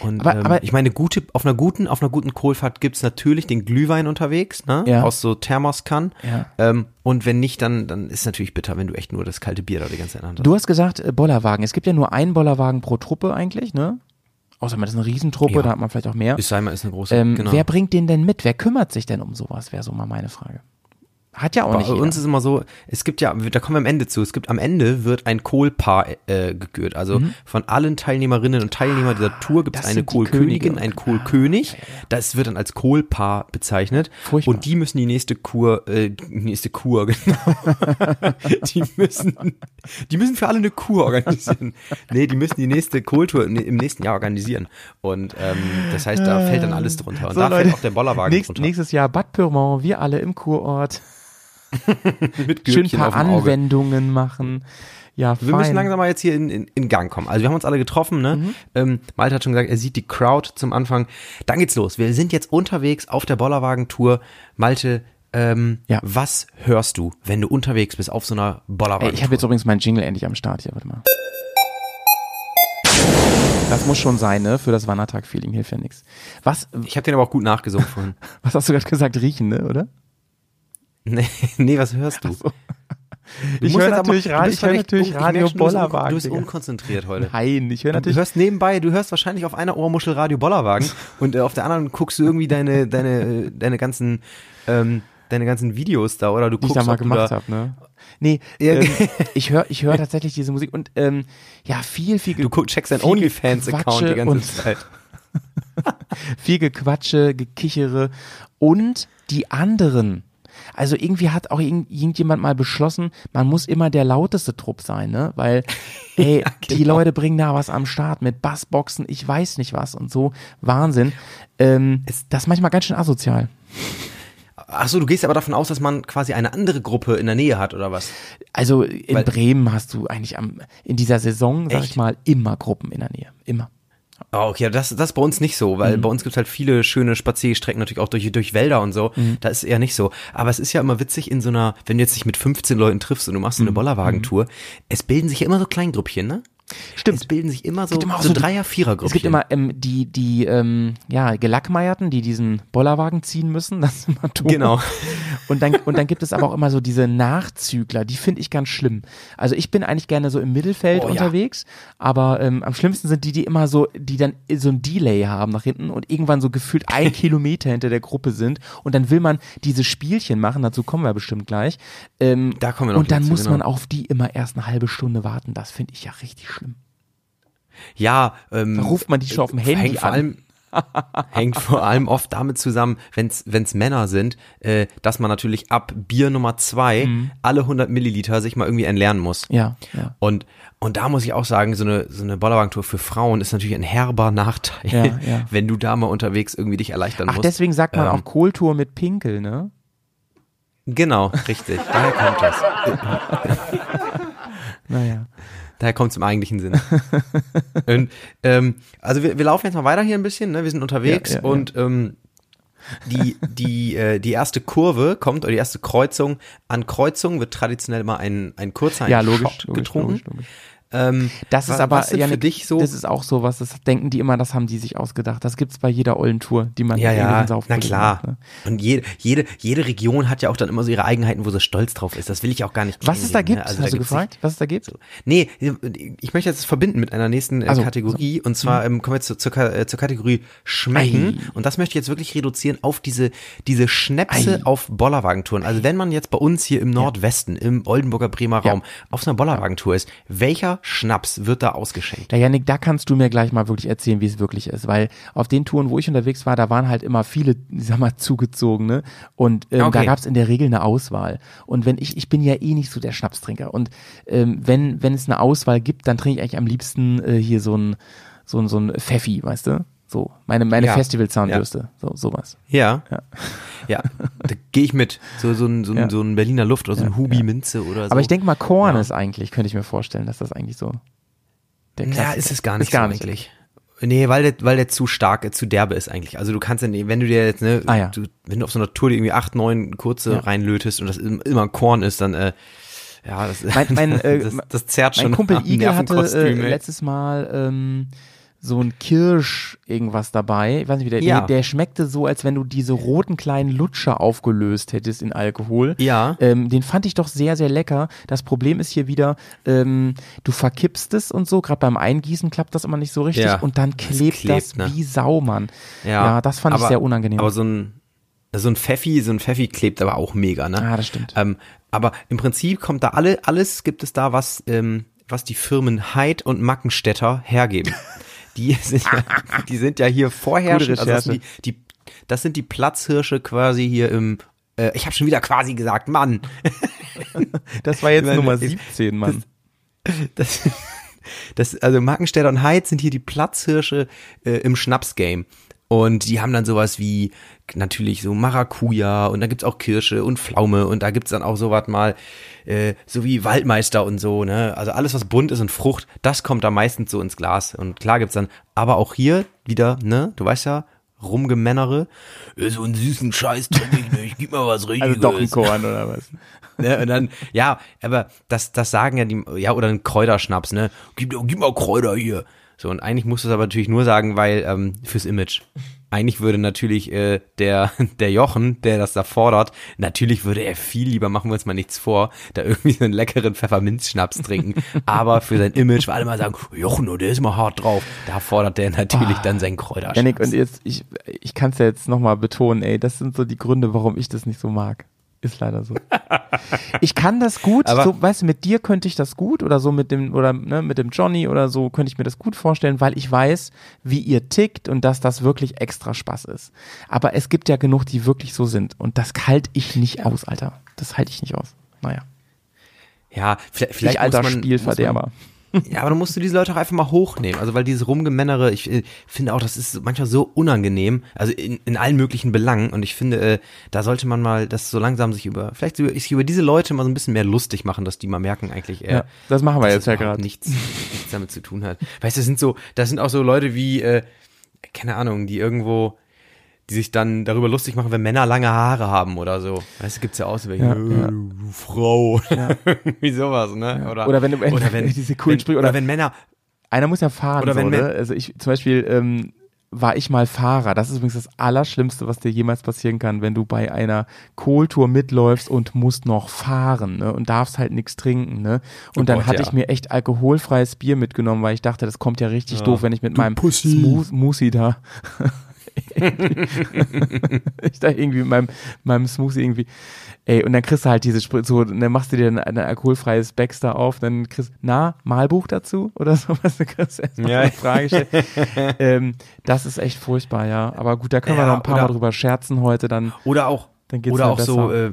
Und Aber- ähm, aber- ich meine, gute, auf einer guten, auf einer guten Kohlfahrt gibt's natürlich den Glühwein unterwegs, ne? Ja. Aus so Thermoskannen. Ja. Ähm, und wenn nicht, dann, dann ist natürlich bitter, wenn du echt nur das kalte Bier da die ganze Zeit hast. Du hast gesagt, äh, Bollerwagen. Es gibt ja nur einen Bollerwagen pro Truppe eigentlich, ne? Außer man ist eine Riesentruppe, Ja. da hat man vielleicht auch mehr. Ist einmal ist eine große, Ähm, genau. Wer bringt den denn mit? Wer kümmert sich denn um sowas? Wäre so mal meine Frage. Hat ja auch Bei nicht jeder. uns ist immer so, es gibt ja, da kommen wir am Ende zu, es gibt am Ende wird ein Kohlpaar äh, gekürt. Also von allen Teilnehmerinnen und Teilnehmern dieser Tour gibt es Mhm. eine sind die Kohlkönigin, Könige. einen Kohlkönig. Das wird dann als Kohlpaar bezeichnet. Furchtbar. Und die müssen die nächste Kur, äh, die nächste Kur, genau. die müssen, die müssen für alle eine Kur organisieren. Nee, die müssen die nächste Kohltour im im nächsten Jahr organisieren. Und ähm, das heißt, da fällt dann alles drunter. Und So, da Leute, fällt auch der Bollerwagen Nächst, drunter. Nächstes Jahr Bad Pyrmont, wir alle im Kurort. Mit Schön ein paar. Anwendungen machen. Ja, Wir müssen langsam mal jetzt hier in, in, in Gang kommen. Also wir haben uns alle getroffen, ne? Mhm. Ähm, Malte hat schon gesagt, er sieht die Crowd zum Anfang. Dann geht's los. Wir sind jetzt unterwegs auf der Bollerwagen-Tour. Malte, ähm, Ja. was hörst du, wenn du unterwegs bist auf so einer Ey, Bollerwagen? ich habe jetzt übrigens meinen Jingle endlich am Start hier, warte mal. Das muss schon sein, ne? Für das Wandertag-Feeling hilft ja nichts. Was, ich habe den aber auch gut nachgesungen vorhin. was hast du gerade gesagt? Riechen, ne? Oder? Nee, nee, was hörst du? Du Ich höre natürlich, du Ra bist ich hör natürlich un- Radio schon, du Bollerwagen. Du bist unkonzentriert heute. Nein, ich höre Du natürlich. hörst nebenbei, du hörst wahrscheinlich auf einer Ohrmuschel Radio Bollerwagen und äh, auf der anderen guckst du irgendwie deine, deine, äh, deine ganzen, ähm, deine ganzen Videos da oder du die ich guckst, da mal du gemacht habe, ne? Nee, ähm, ich höre ich höre tatsächlich diese Musik und ähm, ja, viel, viel Du guck- checkst deinen viel OnlyFans-Account die ganze Zeit. viel Gequatsche, Gekichere und die anderen. Also irgendwie hat auch irgend, irgendjemand mal beschlossen, man muss immer der lauteste Trupp sein, ne? Weil, ey, die genau. Leute bringen da was am Start mit Bassboxen, ich weiß nicht was und so. Wahnsinn. Ähm, das ist manchmal ganz schön asozial. Ach so, du gehst aber davon aus, dass man quasi eine andere Gruppe in der Nähe hat oder was? Also in Weil- Bremen hast du eigentlich am, in dieser Saison, sag Echt? ich mal, immer Gruppen in der Nähe. Immer. Oh, okay, das, das ist bei uns nicht so, Mhm. weil bei uns gibt's halt viele schöne Spazierstrecken, natürlich auch durch, durch Wälder und so. Mhm. Da ist eher nicht so. Aber es ist ja immer witzig in so einer, wenn du jetzt dich mit 15 Leuten triffst und du machst so Mhm. eine Bollerwagentour, es bilden sich ja immer so Kleingrüppchen, ne? Stimmt. Es bilden sich immer so, gibt immer auch so so Dreier-, Vierer-Grüppchen. Es gibt immer ähm, die, die ähm, ja, Gelackmeierten, die diesen Bollerwagen ziehen müssen. Das ist immer doof. Genau. Und dann, und dann gibt es aber auch immer so diese Nachzügler, die finde ich ganz schlimm. Also ich bin eigentlich gerne so im Mittelfeld Oh, ja. unterwegs, aber ähm, am schlimmsten sind die, die immer so, die dann so ein Delay haben nach hinten und irgendwann so gefühlt ein Kilometer hinter der Gruppe sind und dann will man diese Spielchen machen, dazu kommen wir bestimmt gleich. Ähm, Da kommen wir noch und dann dazu, muss genau. man auf die immer erst eine halbe Stunde warten. Das finde ich ja richtig schlimm. Ja, ähm, Da ruft man die schon auf dem Handy hängt vor an. allem hängt vor allem oft damit zusammen, wenn's wenn's Männer sind, äh, dass man natürlich ab Bier Nummer zwei Mhm. alle 100 Milliliter sich mal irgendwie entleeren muss. Ja, ja. Und und da muss ich auch sagen, so eine so eine Bollerwagentour für Frauen ist natürlich ein herber Nachteil, Ja, ja. wenn du da mal unterwegs irgendwie dich erleichtern Ach, musst. deswegen sagt man Ähm, auch Kohltour mit Pinkel, ne? Genau, richtig. Daher kommt das. Naja. Daher kommt es im eigentlichen Sinn. und, ähm, also wir, wir laufen jetzt mal weiter hier ein bisschen, ne? wir sind unterwegs Ja, ja, ja. und ähm, die, die, äh, die erste Kurve kommt, oder die erste Kreuzung. An Kreuzung wird traditionell immer ein, ein kurzer ein Ja, logisch, logisch, getrunken. logisch, logisch. Ähm, Das ist aber Janik, für dich so. Das ist auch so was. Das denken die immer, das haben die sich ausgedacht. Das gibt's bei jeder ollen Tour, die man ja, ja, na klar. macht, ne? Und jede, jede, jede Region hat ja auch dann immer so ihre Eigenheiten, wo sie stolz drauf ist. Das will ich auch gar nicht. Was es da gibt, ne? Also hast da du gefragt? Was es da gibt? Nee, ich möchte jetzt verbinden mit einer nächsten äh, Also, Kategorie und zwar ähm, kommen wir jetzt zur, zur, äh, zur Kategorie Schmecken Ei. und das möchte ich jetzt wirklich reduzieren auf diese diese Schnäpse auf Bollerwagentouren. Also wenn man jetzt bei uns hier im Nordwesten, im Oldenburger Bremer Ja. Raum auf so einer Bollerwagentour ist, welcher Schnaps wird da ausgeschenkt? Ja, Janik, da kannst du mir gleich mal wirklich erzählen, wie es wirklich ist, weil auf den Touren, wo ich unterwegs war, da waren halt immer viele, ich sag mal, zugezogene und ähm, Okay. da gab's in der Regel eine Auswahl. Und wenn ich, ich bin ja eh nicht so der Schnapstrinker und ähm, wenn wenn es eine Auswahl gibt, dann trinke ich eigentlich am liebsten äh, hier so ein so ein so ein Pfeffi, weißt du? So meine meine Ja. Festivalzahnbürste, so sowas. Ja. Ja. Ja, da gehe ich mit. So, so, ein, so, ein, Ja. so ein Berliner Luft oder so ein Hubi Minze oder so. Aber ich denke mal, Korn Ja. ist eigentlich, könnte ich mir vorstellen, dass das eigentlich so der Ja, Klassiker ist es gar nicht ist gar so nicht. eigentlich. Nee, weil der, weil der zu stark, äh, zu derbe ist eigentlich. Also du kannst ja, nicht- wenn du dir jetzt, ne, Ah, ja. du, wenn du auf so einer Tour dir irgendwie acht, neun kurze Ja. reinlötest und das im- immer ein Korn ist, dann, äh, ja, das, Mein- mein, äh, das, das zerrt schon Mein Kumpel Igel hatte äh, letztes Mal ähm, so ein Kirsch irgendwas dabei. Ich weiß nicht, wie der, Ja. der, der schmeckte so, als wenn du diese roten kleinen Lutscher aufgelöst hättest in Alkohol. Ja. Ähm, den fand ich doch sehr, sehr lecker. Das Problem ist hier wieder, ähm, du verkippst es und so, gerade beim Eingießen klappt das immer nicht so richtig Ja. und dann Das klebt, klebt, das ne? wie Sau, Mann. Ja, Ja, das fand ich aber- sehr unangenehm. Aber so ein, so ein Pfeffi, so ein Pfeffi klebt aber auch mega, ne? Ah, das stimmt. Ähm, aber im Prinzip kommt da alle, alles gibt es da, was, ähm, was die Firmen Heid und Mackenstädter hergeben. Die sind ja, die sind ja hier vorherrschend. Also das, sind die, die, das sind die Platzhirsche quasi hier im, äh, ich habe schon wieder quasi gesagt, Mann. das war jetzt meine, Nummer ist- 17, Mann. Das, das, also Markenstädter und Heid sind hier die Platzhirsche äh, im Schnapsgame. Und die haben dann sowas wie natürlich so Maracuja und da gibt's auch Kirsche und Pflaume und da gibt's dann auch sowas mal, äh, so wie Waldmeister und so, ne? Also alles, was bunt ist und Frucht, das kommt da meistens so ins Glas. Und klar gibt's dann, aber auch hier wieder, ne, du weißt ja, Rumgemännere, äh, so einen süßen Scheiß trinke ich nicht, gib mal was Richtiges. Also doch ein Korn oder was? Ne, und dann, ja, aber das, das sagen ja die, ja, oder ein Kräuterschnaps, ne? Gib, gib mal Kräuter hier. So, und eigentlich musst du es aber natürlich nur sagen, weil, ähm, fürs Image. Eigentlich würde natürlich äh, der, der Jochen, der das da fordert, natürlich würde er viel lieber, machen wir uns mal nichts vor, da irgendwie so einen leckeren Pfefferminzschnaps trinken. Aber für sein Image, weil alle mal sagen, Jochen, oh, der ist mal hart drauf. Da fordert der natürlich dann seinen Kräuterschnaps. Janik, und jetzt, ich, ich kann es ja jetzt nochmal betonen, ey, das sind so die Gründe, warum ich das nicht so mag. Ist leider so. Ich kann das gut, Aber- so, weißt du, mit dir könnte ich das gut oder so mit dem, oder ne, mit dem Johnny oder so könnte ich mir das gut vorstellen, weil ich weiß, wie ihr tickt und dass das wirklich extra Spaß ist. Aber es gibt ja genug, die wirklich so sind und das halte ich nicht aus, Alter. Das halte ich nicht aus. Naja. ja, vielleicht, vielleicht ich alter muss man, Spielverderber. Muss man, Ja, aber dann musst du diese Leute auch einfach mal hochnehmen. Also weil dieses Rumgemännere, ich äh, finde auch, das ist manchmal so unangenehm. Also in, in allen möglichen Belangen. Und ich finde, äh, da sollte man mal das so langsam sich über, vielleicht über, sich über diese Leute mal so ein bisschen mehr lustig machen, dass die mal merken eigentlich, äh, Ja, das machen wir jetzt ja gerade. nichts, nichts damit zu tun hat. Weißt du, das sind so, das sind auch so Leute wie, äh, keine Ahnung, die irgendwo, die sich dann darüber lustig machen, wenn Männer lange Haare haben oder so. Weißt du, gibt's ja auch so welche, Ja, äh, ja. du Frau. Irgendwie sowas, ne? Oder, Oder wenn du- oder wenn, diese coolen wenn, Sprüche- oder oder- wenn Männer, Einer muss ja fahren, Oder so, wenn ne? wir- Also ich zum Beispiel ähm, war ich mal Fahrer. Das ist übrigens das Allerschlimmste, was dir jemals passieren kann, wenn du bei einer Kohltour mitläufst und musst noch fahren, ne? Und darfst halt nichts trinken, ne? Und Oh dann Gott, hatte ja. ich mir echt alkoholfreies Bier mitgenommen, weil ich dachte, das kommt ja richtig Ja. doof, wenn ich mit meinem Pussy. Smooth Musi da ich da irgendwie mit meinem, meinem Smoothie irgendwie, ey, und dann kriegst du halt diese Sprit, so, dann machst du dir ein, ein alkoholfreies Baxter auf, dann kriegst na, Malbuch dazu oder so, was du kriegst erstmal Ja. eine Frage stellen. ähm, das ist echt furchtbar, ja. Aber gut, da können wir Ja, noch ein paar oder- Mal drüber scherzen heute, dann, oder auch, Dann geht's oder auch so, besser. äh,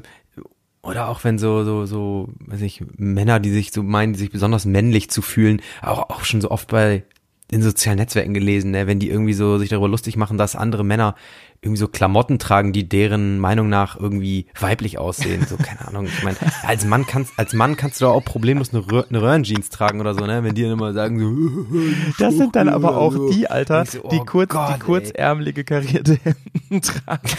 oder auch wenn so, so, so, weiß ich, Männer, die sich so meinen, sich besonders männlich zu fühlen, auch, auch schon so oft bei, in sozialen Netzwerken gelesen, ne, wenn die irgendwie so sich darüber lustig machen, dass andere Männer irgendwie so Klamotten tragen, die deren Meinung nach irgendwie weiblich aussehen. So, keine Ahnung. Ich meine, als Mann kannst, als Mann kannst du doch auch problemlos eine, Röhr, eine Röhrenjeans tragen oder so, ne? Wenn die dann immer sagen so, das sind dann aber auch die, Alter, so, die oh kurz, Gott, die kurzärmelige karierte Hemden tragen,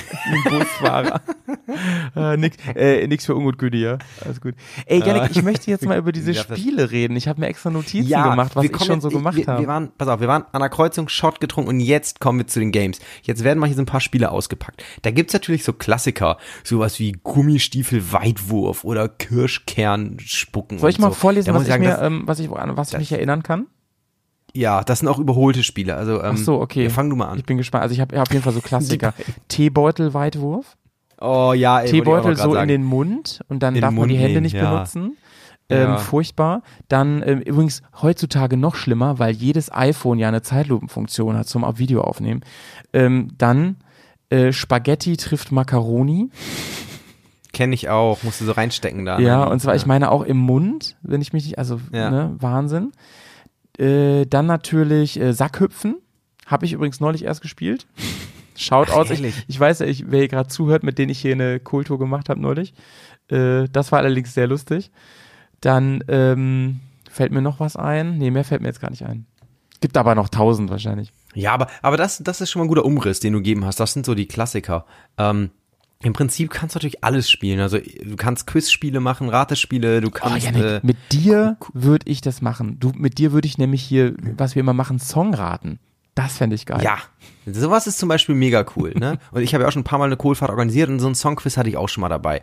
Busfahrer. äh, nix, äh, nix für Ungutgüte, ja. Alles gut. Ey, Janik, ich möchte jetzt mal über diese Ja, Spiele reden. Ich habe mir extra Notizen gemacht, was wir ich schon jetzt- so gemacht wir, habe. Wir waren, pass auf, wir waren an der Kreuzung, Shot getrunken und jetzt kommen wir zu den Games. Jetzt werden mal hier so ein paar Spiele ausgepackt. Da gibt's natürlich so Klassiker, sowas wie Gummistiefel Weitwurf oder Kirschkern spucken. Soll ich mal so. vorlesen, was ich sagen, mir, das, ähm, was ich, an was ich mich erinnern kann? Ja, das sind auch überholte Spiele. Also, ähm, Ach so, okay. ja, fang du mal an. Ich bin gespannt. Also ich habe hab auf jeden Fall so Klassiker. Teebeutel-Weitwurf. Oh ja, ey, Teebeutel so in sagen. den Mund und dann In darf man die Hände nehmen, nicht ja. benutzen. Ähm, Ja. Furchtbar. Dann ähm, übrigens heutzutage noch schlimmer, weil jedes iPhone ja eine Zeitlupenfunktion hat zum Video aufnehmen. Ähm, dann äh, Spaghetti trifft Macaroni. Kenne ich auch, musst du so reinstecken da. Ja, ne? und zwar, ich meine auch im Mund, wenn ich mich nicht, also Ja. ne, Wahnsinn. Äh, dann natürlich äh, Sackhüpfen. Habe ich übrigens neulich erst gespielt. Schaut aus. Ich, ich weiß ja, ich, wer hier gerade zuhört, mit denen ich hier eine Kultur gemacht habe neulich. Äh, das war allerdings sehr lustig. Dann ähm, fällt mir noch was ein. Nee, mehr fällt mir jetzt gar nicht ein. Gibt aber noch tausend wahrscheinlich. Ja, aber, aber das, das ist schon mal ein guter Umriss, den du gegeben hast. Das sind so die Klassiker. Ähm, Im Prinzip kannst du natürlich alles spielen. Also du kannst Quizspiele machen, Ratespiele, du Oh, kannst Janik, äh, mit dir würde ich das machen. Du, mit dir würde ich nämlich hier, was wir immer machen, Songraten. Das fände ich geil. ja, sowas ist zum Beispiel mega cool. Ne? Und ich habe ja auch schon ein paar Mal eine Kohlfahrt organisiert und so ein Songquiz hatte ich auch schon mal dabei.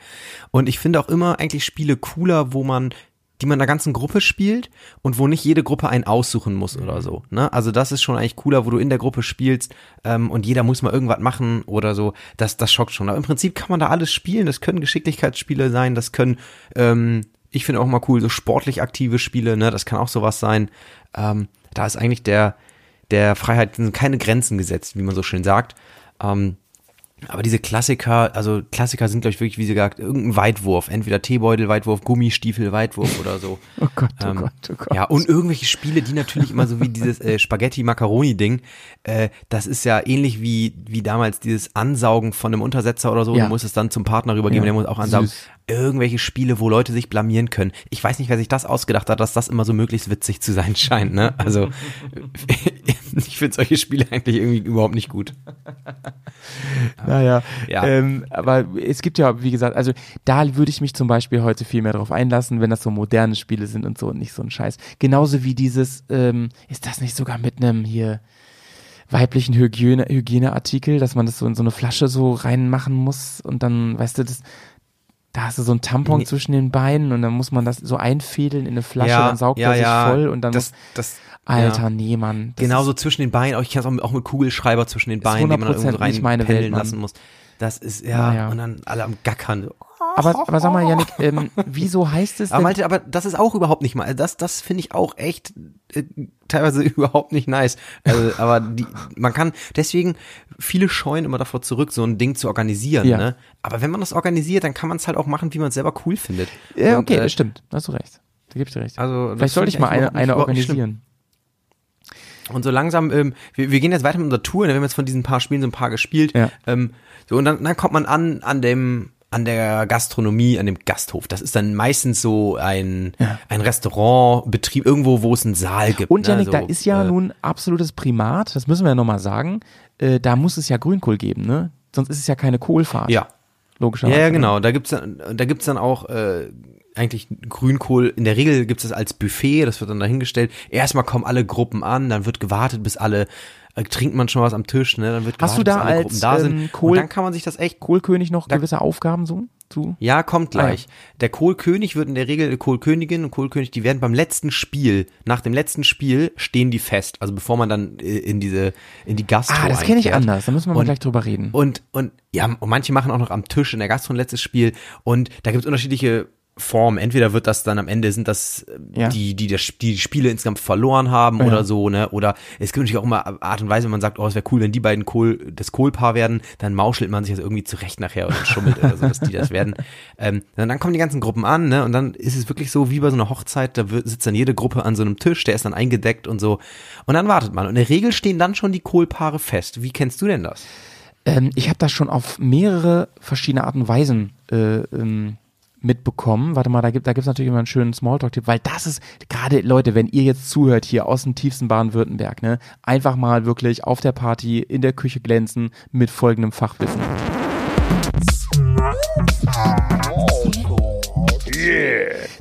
Und ich finde auch immer eigentlich Spiele cooler, wo man die man in einer ganzen Gruppe spielt und wo nicht jede Gruppe einen aussuchen muss oder so. Ne? Also das ist schon eigentlich cooler, wo du in der Gruppe spielst ähm, und jeder muss mal irgendwas machen oder so. Das, das schockt schon. Aber im Prinzip kann man da alles spielen. Das können Geschicklichkeitsspiele sein, das können, ähm, ich finde auch mal cool, so sportlich aktive Spiele, ne? Das kann auch sowas sein. Ähm, da ist eigentlich der, der Freiheit keine Grenzen gesetzt, wie man so schön sagt. Ähm, aber diese Klassiker, also Klassiker sind, glaube ich, wirklich, wie sie gesagt, irgendein Weitwurf. Entweder Teebeutel, Weitwurf, Gummistiefel, Weitwurf oder so. Oh Gott, oh Ähm, Gott, oh Gott. Ja, und irgendwelche Spiele, die natürlich immer so wie dieses äh, Spaghetti-Macaroni-Ding, äh, das ist ja ähnlich wie, wie damals dieses Ansaugen von einem Untersetzer oder so. Ja. Du musst es dann zum Partner rübergeben, Ja, der muss auch ansaugen. süß. Irgendwelche Spiele, wo Leute sich blamieren können. Ich weiß nicht, wer sich das ausgedacht hat, dass das immer so möglichst witzig zu sein scheint. Ne? Also ich finde solche Spiele eigentlich irgendwie überhaupt nicht gut. Naja, Ja. ähm, aber es gibt ja, wie gesagt, also da würde ich mich zum Beispiel heute viel mehr drauf einlassen, wenn das so moderne Spiele sind und so und nicht so ein Scheiß. Genauso wie dieses, ähm, ist das nicht sogar mit einem hier weiblichen Hygiene, Hygieneartikel, dass man das so in so eine Flasche so reinmachen muss und dann, weißt du, das, da hast du so ein Tampon Nee. zwischen den Beinen und dann muss man das so einfädeln in eine Flasche, dann saugt er sich voll und dann das, muss, das, Alter, ja. nee, Mann. Genauso ist- zwischen den Beinen, auch ich kenne es auch, auch mit Kugelschreiber zwischen den Beinen, die man 100% irgendwo rein pendeln Welt, lassen muss. Das ist, ja, Ja, und dann alle am Gackern. Aber, aber sag mal, Janik, ähm, wieso heißt es Aber denn, Malte, aber das ist auch überhaupt nicht mal, das, das finde ich auch echt äh, teilweise überhaupt nicht nice. Also, aber die, man kann, deswegen, viele scheuen immer davor zurück, so ein Ding zu organisieren, Ja. ne? Aber wenn man das organisiert, dann kann man es halt auch machen, wie man es selber cool findet. Ja, Und, okay, äh, das stimmt. Da hast du recht. Da gebe ich dir recht. Also, Vielleicht sollte ich mal eine, eine nicht schlimm. Und so langsam, ähm, wir, wir gehen jetzt weiter mit unserer Tour, ne? wir haben jetzt von diesen paar Spielen so ein paar gespielt. Ja. Ähm, so, und dann, dann kommt man an, an dem, an der Gastronomie, an dem Gasthof. Das ist dann meistens so ein, ein Restaurantbetrieb, irgendwo, wo es einen Saal gibt. Und ne? Janik, so, da ist ja äh, nun absolutes Primat, das müssen wir ja nochmal sagen. Äh, da muss es ja Grünkohl geben, ne? Sonst ist es ja keine Kohlfahrt. Ja, Logischerweise. ja, ja, genau. Da gibt's dann, da gibt's dann auch äh, eigentlich Grünkohl. In der Regel gibt's das als Buffet, das wird dann dahingestellt. Erstmal kommen alle Gruppen an, dann wird gewartet, bis alle äh, trinkt man schon was am Tisch, ne? Dann wird Hast du gewartet, da bis alle als, Gruppen da ähm, sind. Kohl- Und dann kann man sich das echt Kohlkönig noch Da- gewisse Aufgaben so? Zu? Ja, kommt Ah, ja. gleich. Der Kohlkönig wird in der Regel, Kohlkönigin und Kohlkönig, die werden beim letzten Spiel, nach dem letzten Spiel stehen die fest. Also bevor man dann äh, in diese, in die Gastro Ah, das kenne ich anders. Da müssen wir mal Und- gleich drüber reden. Und, und ja, und manche machen auch noch am Tisch in der Gastro ein letztes Spiel. Und da gibt es unterschiedliche Formen. Entweder wird das dann am Ende sind das äh, Ja. die, die, das, die Spiele insgesamt verloren haben Ja. oder so, ne? Oder es gibt natürlich auch immer Art und Weise, wenn man sagt, oh, es wäre cool, wenn die beiden Kohl, das Kohlpaar werden, dann mauschelt man sich das irgendwie zurecht nachher und schummelt oder so, dass die das werden. Ähm, dann, dann kommen die ganzen Gruppen an, ne? Und dann ist es wirklich so wie bei so einer Hochzeit, da wird, sitzt dann jede Gruppe an so einem Tisch, der ist dann eingedeckt und so. Und dann wartet man. Und in der Regel stehen dann schon die Kohlpaare fest. Wie kennst du denn das? Ähm, ich habe das schon auf mehrere verschiedene Arten und Weisen äh, ähm, mitbekommen. Warte mal, da gibt da gibt's natürlich immer einen schönen Smalltalk-Tipp, weil das ist gerade Leute, wenn ihr jetzt zuhört hier aus dem tiefsten Baden-Württemberg, ne, einfach mal wirklich auf der Party in der Küche glänzen mit folgendem Fachwissen.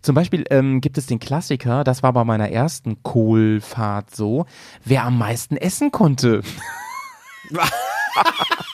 Zum Beispiel ähm, gibt es den Klassiker, das war bei meiner ersten Kohlfahrt so, wer am meisten essen konnte.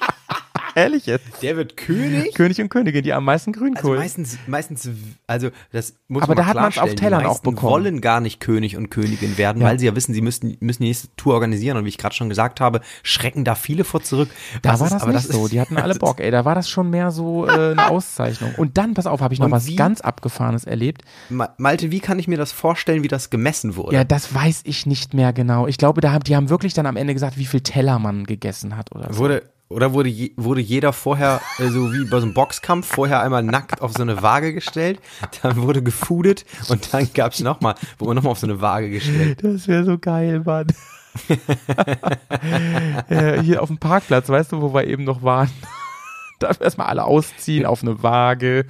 Ehrlich jetzt? Der wird König? König und Königin, die am meisten Also Grünkohl. meistens, meistens, also das muss Aber man da hat man's auf klarstellen. Tellern die auch bekommen. wollen gar nicht König und Königin werden, Ja. weil sie ja wissen, sie müssten, müssen die nächste Tour organisieren. Und wie ich gerade schon gesagt habe, schrecken da viele vor zurück. da Was war ist- das aber nicht so. ist- Die hatten alle Bock, ey. Da war das schon mehr so äh, eine Auszeichnung. Und dann, pass auf, habe ich noch Und was wie- ganz Abgefahrenes erlebt. Ma- Malte, wie kann ich mir das vorstellen, wie das gemessen wurde? Ja, das weiß ich nicht mehr genau. Ich glaube, da haben, die haben wirklich dann am Ende gesagt, wie viel Teller man gegessen hat oder so. Wurde, oder wurde, je, wurde jeder vorher, äh, so wie bei so einem Boxkampf, vorher einmal nackt auf so eine Waage gestellt, dann wurde gefoodet und dann gab's noch nochmal, wurde man nochmal auf so eine Waage gestellt. Das wäre so geil, Mann. ja, hier auf dem Parkplatz, weißt du, wo wir eben noch waren? Darf erstmal alle ausziehen auf eine Waage.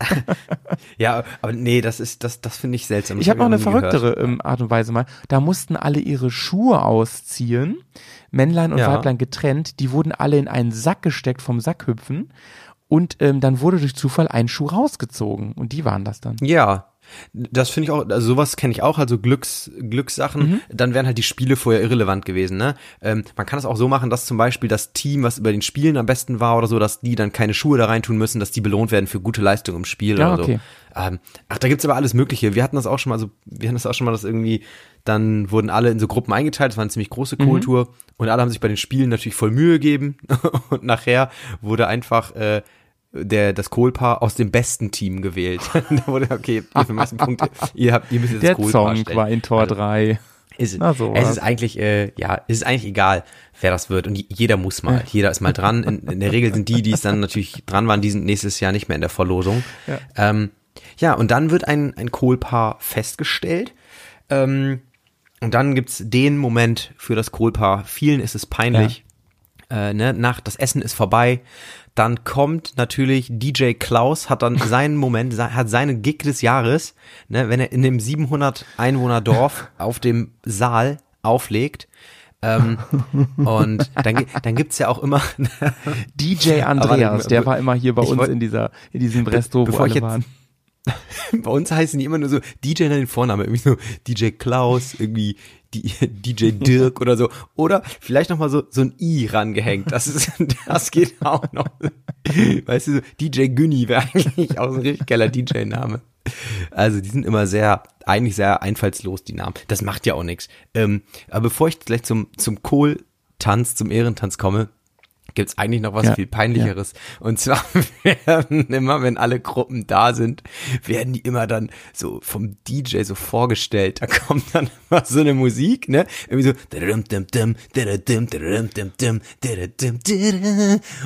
Ja, aber nee, das ist, das, das finde ich seltsam. Ich habe noch eine verrücktere ähm, Art und Weise mal. Da mussten alle ihre Schuhe ausziehen, Männlein und Ja. Weiblein getrennt. Die wurden alle in einen Sack gesteckt vom Sackhüpfen und ähm, dann wurde durch Zufall ein Schuh rausgezogen und die waren das dann. Ja, das finde ich auch, also sowas kenne ich auch, also Glücks, Glückssachen, Mhm. dann wären halt die Spiele vorher irrelevant gewesen, ne? Ähm, man kann es auch so machen, dass zum Beispiel das Team, was über den Spielen am besten war oder so, dass die dann keine Schuhe da reintun müssen, dass die belohnt werden für gute Leistung im Spiel Ja, oder okay. so. Ähm, ach, da gibt's aber alles Mögliche. Wir hatten das auch schon mal, also wir hatten das auch schon mal, dass irgendwie, dann wurden alle in so Gruppen eingeteilt, das war eine ziemlich große Mhm. Kohltour und alle haben sich bei den Spielen natürlich voll Mühe gegeben und nachher wurde einfach, äh, der, das Kohlpaar aus dem besten Team gewählt. da wurde, okay, ihr für meisten Punkte, ihr habt, ihr müsst jetzt Der das Kohlpaar Song stellen. war in Tor Also, 3. ist, Na, so es was. ist eigentlich, äh, ja, es ist eigentlich egal, wer das wird. Und jeder muss mal. Jeder ist mal dran. In, in der Regel sind die, die es dann natürlich dran waren, die sind nächstes Jahr nicht mehr in der Verlosung. Ja, ähm, ja und dann wird ein, ein Kohlpaar festgestellt. Ähm, und dann gibt's den Moment für das Kohlpaar. Vielen ist es peinlich. Äh, ne, nach das Essen ist vorbei. Dann kommt natürlich DJ Klaus, hat dann seinen Moment, hat seinen Gig des Jahres, ne, wenn er in dem 700 Einwohner Dorf auf dem Saal auflegt. Ähm, und dann, dann gibt's ja auch immer, DJ Andreas, der war immer hier bei uns wollt- in dieser, in diesem Resto, wo bevor ich alle jetzt- waren. bei uns heißen die immer nur so DJ in den Vornamen, irgendwie so DJ Klaus, irgendwie die, DJ Dirk oder so. Oder vielleicht nochmal so, so ein I rangehängt. Das ist, das geht auch noch. Weißt du, so DJ Günni wäre eigentlich auch so ein richtig geiler DJ-Name. Also die sind immer sehr, eigentlich sehr einfallslos, die Namen. Das macht ja auch nichts. Ähm, aber bevor ich gleich zum, zum Kohl-Tanz, zum Ehrentanz komme, gibt's eigentlich noch was Ja, viel peinlicheres. Und zwar werden immer, wenn alle Gruppen da sind, werden die immer dann so vom DJ so vorgestellt. Da kommt dann immer so eine Musik, ne? Irgendwie so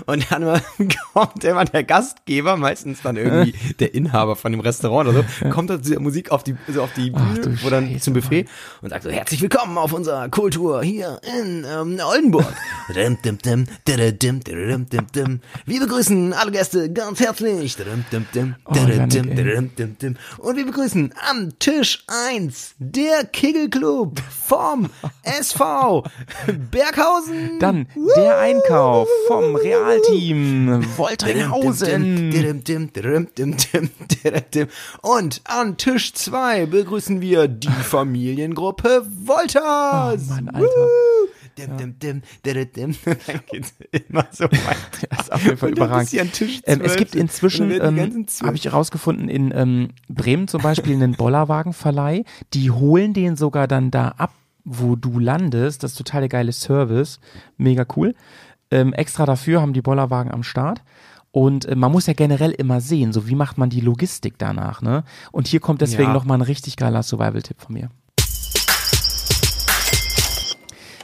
und dann kommt immer der Gastgeber, meistens dann irgendwie der Inhaber von dem Restaurant oder so, kommt dann zu der Musik auf die, so auf die Ach Bühne, wo dann Scheiße, zum Buffet und sagt so, herzlich willkommen auf unserer Kultur hier in ähm, Oldenburg. Wir begrüßen alle Gäste ganz herzlich. Oh. Und wir begrüßen am Tisch 1 der Kegelclub vom SV Berghausen. Dann der Einkauf vom Realteam Wolteringhausen. Und an Tisch 2 begrüßen wir die Familiengruppe Wolters. Oh Mann, Alter. Dim, dim, dim, dim. Dann geht's immer so weiter. Das ist auf jeden Fall überragend. Ähm, es 12 gibt inzwischen, ähm, habe ich herausgefunden, in ähm, Bremen zum Beispiel einen Bollerwagenverleih, die holen den sogar dann da ab, wo du landest. Das ist total der geile Service. Mega cool. Ähm, extra dafür haben die Bollerwagen am Start. Und äh, man muss ja generell immer sehen, so wie macht man die Logistik danach, ne? Und hier kommt deswegen Ja. noch mal ein richtig geiler Survival-Tipp von mir.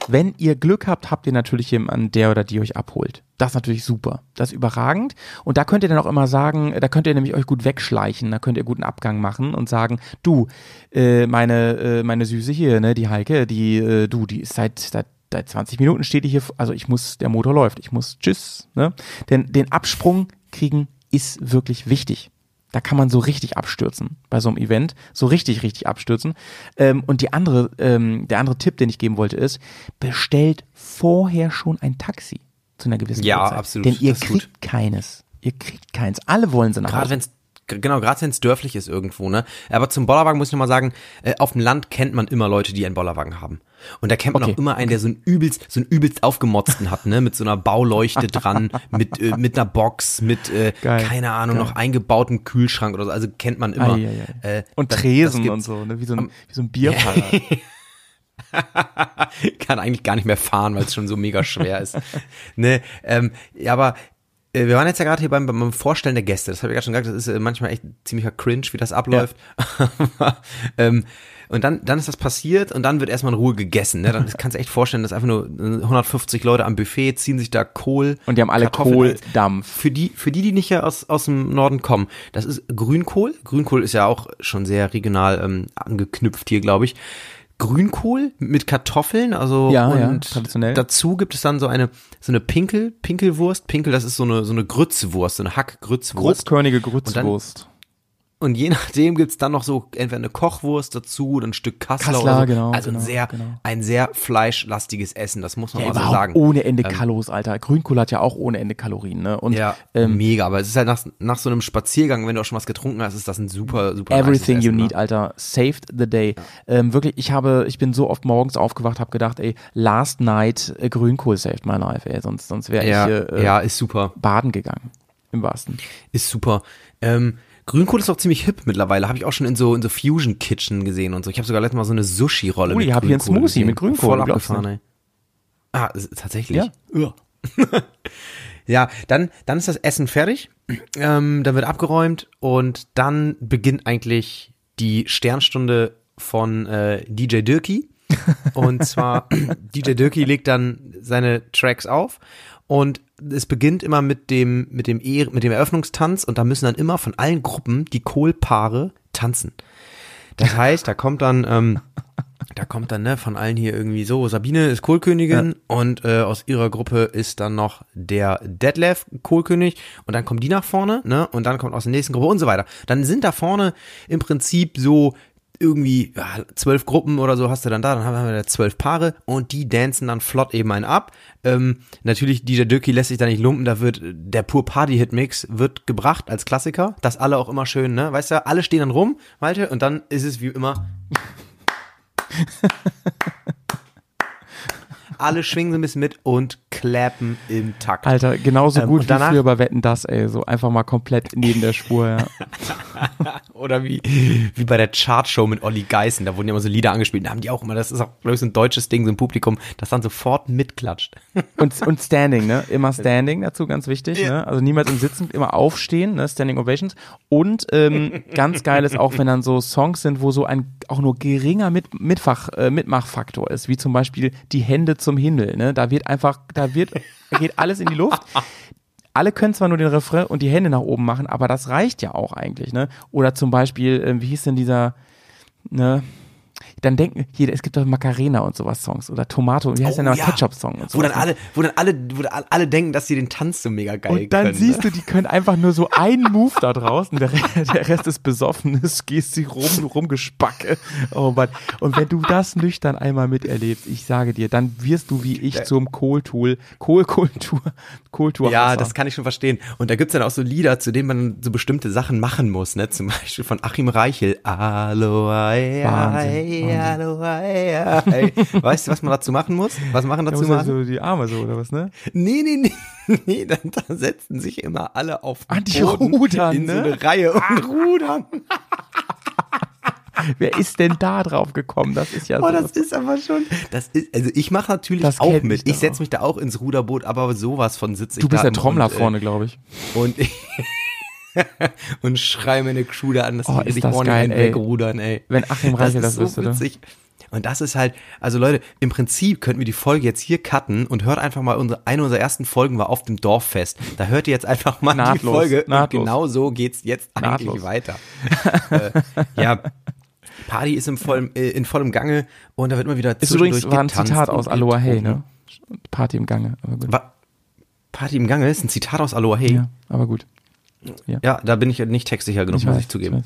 Wenn ihr Glück habt, habt ihr natürlich jemanden, der oder die euch abholt. Das ist natürlich super. Das ist überragend. Und da könnt ihr dann auch immer sagen, da könnt ihr nämlich euch gut wegschleichen, da könnt ihr guten Abgang machen und sagen, du, äh, meine, äh, meine Süße hier, ne, die Heike, die, äh, du, die ist seit, seit seit 20 Minuten steht die hier, also ich muss, der Motor läuft, ich muss, tschüss, ne? Denn den Absprung kriegen ist wirklich wichtig. Da kann man so richtig abstürzen bei so einem Event, so richtig, richtig abstürzen. Ähm, und die andere, ähm, der andere Tipp, den ich geben wollte, ist, bestellt vorher schon ein Taxi zu einer gewissen Ja, Uhrzeit. absolut, Denn ihr ist gut. kriegt keines. Ihr kriegt keins. Alle wollen sie nach Gerade Hause. wenn's Genau, gerade wenn es dörflich ist irgendwo, ne? Aber zum Bollerwagen muss ich nochmal sagen, äh, auf dem Land kennt man immer Leute, die einen Bollerwagen haben. Und da kennt man Okay, auch immer einen, der so einen übelst, so einen übelst aufgemotzten hat, ne? Mit so einer Bauleuchte dran, mit, äh, mit einer Box, mit, äh, Geil, keine Ahnung, geil. noch eingebauten Kühlschrank oder so. Also kennt man immer. Ei, ei, ei. Äh, und das- Tresen das und so, ne? wie, so ein, wie so ein Bierfahrer. kann eigentlich gar nicht mehr fahren, weil es schon so mega schwer ist. ne, ähm, ja, aber wir waren jetzt ja gerade hier beim, beim Vorstellen der Gäste. Das habe ich gerade schon gesagt, das ist äh, manchmal echt ziemlicher Cringe, wie das abläuft. ähm, und dann, dann ist das passiert und dann wird erstmal in Ruhe gegessen. Ne? Dann kannst du echt vorstellen, dass einfach nur äh, 150 Leute am Buffet ziehen sich da Kohl. Und die haben alle. Kohldampf. Für die, für die, die nicht ja aus, aus dem Norden kommen, das ist Grünkohl. Grünkohl ist ja auch schon sehr regional ähm, angeknüpft hier, glaube ich. Grünkohl mit Kartoffeln, also Ja, und ja, traditionell. dazu gibt es dann so eine so eine Pinkel, Pinkelwurst. Pinkel, das ist so eine so eine Grützwurst, so eine Hackgrützwurst. Grobkörnige Grützwurst. Und je nachdem gibt's dann noch so entweder eine Kochwurst dazu oder ein Stück Kassler, Kassler, oder so. genau, Also genau, ein sehr genau. ein sehr fleischlastiges Essen, das muss man Ja, mal so sagen. ohne Ende Ähm, Kalos, Alter. Grünkohl hat ja auch ohne Ende Kalorien, ne? Und ja, ähm, mega, aber es ist halt nach, nach so einem Spaziergang, wenn du auch schon was getrunken hast, ist das ein super super Everything you Essen, need, ne? Alter. Saved the day. Ähm, wirklich, ich habe, ich bin so oft morgens aufgewacht, habe gedacht, ey, last night äh, Grünkohl saved my life, ey, sonst, sonst wäre Ja, ich äh, ja, ist super. baden gegangen. Im wahrsten. Ist super. Ähm, Grünkohl ist auch ziemlich hip mittlerweile. Habe ich auch schon in so in so Fusion Kitchen gesehen und so. Ich habe sogar letztes Mal so eine Sushi Rolle Oh, mit ich hab hier einen Smoothie gesehen. mit Grünkohl, Voll abgefahren, ey. Ah, tatsächlich. Ja. Ja. ja, dann dann ist das Essen fertig. Ähm, dann wird abgeräumt und dann beginnt eigentlich die Sternstunde von äh, DJ Dirky. Und zwar DJ Dirky legt dann seine Tracks auf und es beginnt immer mit dem mit dem e mit dem Eröffnungstanz und da müssen dann immer von allen Gruppen die Kohlpaare tanzen. Das heißt, da kommt dann ähm, da kommt dann ne von allen hier irgendwie so Sabine ist Kohlkönigin und äh, aus ihrer Gruppe ist dann noch der Detlef Kohlkönig und dann kommen die nach vorne ne und dann kommt aus der nächsten Gruppe und so weiter. Dann sind da vorne im Prinzip so irgendwie ja, zwölf Gruppen oder so hast du dann da, dann haben wir da zwölf Paare und die dancen dann flott eben einen ab. Ähm, natürlich, dieser Dirky lässt sich da nicht lumpen, da wird der pur Party-Hit-Mix wird gebracht als Klassiker, das alle auch immer schön, ne, weißt du, alle stehen dann rum, Malte, und dann ist es wie immer alle schwingen so ein bisschen mit und clappen im Takt. Alter, genauso Ähm, gut wie danach- früher bei Wetten das, ey. So einfach mal komplett neben der Spur, ja. Oder wie, wie bei der Chartshow mit Olli Geißen, da wurden ja immer so Lieder angespielt, da haben die auch immer, das ist auch, glaube ich, so ein deutsches Ding, so ein Publikum, das dann sofort mitklatscht. Und, und Standing, ne? Immer Standing dazu, ganz wichtig, ne? Also niemals im Sitzen, immer aufstehen, ne? Standing Ovations. Und ähm, ganz geil ist auch, wenn dann so Songs sind, wo so ein auch nur geringer Mit, Mitfach, äh, Mitmachfaktor ist, wie zum Beispiel die Hände zum Himmel, ne? Da wird einfach, da wird, geht alles in die Luft. Alle können zwar nur den Refrain und die Hände nach oben machen, aber das reicht ja auch eigentlich, ne? Oder zum Beispiel, ähm, wie hieß denn dieser, ne? Dann denken, hier, es gibt doch Macarena und sowas Songs oder Tomato, wie heißt Oh, der noch? ja. Ketchup-Song und Wo sowas. dann alle, wo dann alle, wo dann alle denken, dass sie den Tanz so mega geil Und dann können. siehst ne? du, die können einfach nur so einen Move da draußen, der, der Rest ist besoffenes, gehst sie rum, rumgespacke. Oh Mann. Und wenn du das nüchtern einmal miterlebst, ich sage dir, dann wirst du wie ich zum Kohltool, Kohlkultur, Kohltour. Ja, das kann ich schon verstehen. Und da gibt's dann auch so Lieder, zu denen man so bestimmte Sachen machen muss, ne? Zum Beispiel von Achim Reichel. Aloha, Wahnsinn. Weißt du, was man dazu machen muss? Was machen da dazu muss er machen? so die Arme so, oder was, ne? Nee, nee, nee. Nee, dann, da setzen sich immer alle auf den Ah, die Boden rudern, in so ne? eine Reihe und rudern. Wer ist denn da drauf gekommen? Das ist ja Oh, so. das ist aber schon. Das ist, also ich mache natürlich Das auch mit. ich setze mich da auch ins Ruderboot, aber sowas von sitze ich du bist da der Trommler und, äh, vorne, glaube ich. Und ich und schrei meine Crew da an, dass Oh, die sich das ordentlich geil, ey. wegrudern, ey. Wenn Achim Reichel das ist wüsste, ne? witzig. Und das ist halt, also Leute, im Prinzip könnten wir die Folge jetzt hier cutten und hört einfach mal unsere, eine unserer ersten Folgen war auf dem Dorffest. Da hört ihr jetzt einfach mal die Nahtlos, Folge nahtlos. und genau so geht's jetzt eigentlich Nahtlos. weiter. äh, ja, Party ist im vollem, äh, in vollem Gange und da wird immer wieder Ist übrigens war ein Zitat aus Aloha Hey, ne? Party im Gange, aber gut. Wa- Party im Gange ist ein Zitat aus Aloha Hey. Ja, aber gut. Ja. Ja, da bin ich nicht textsicher genug, Ich muss weiß, ich zugeben. ich.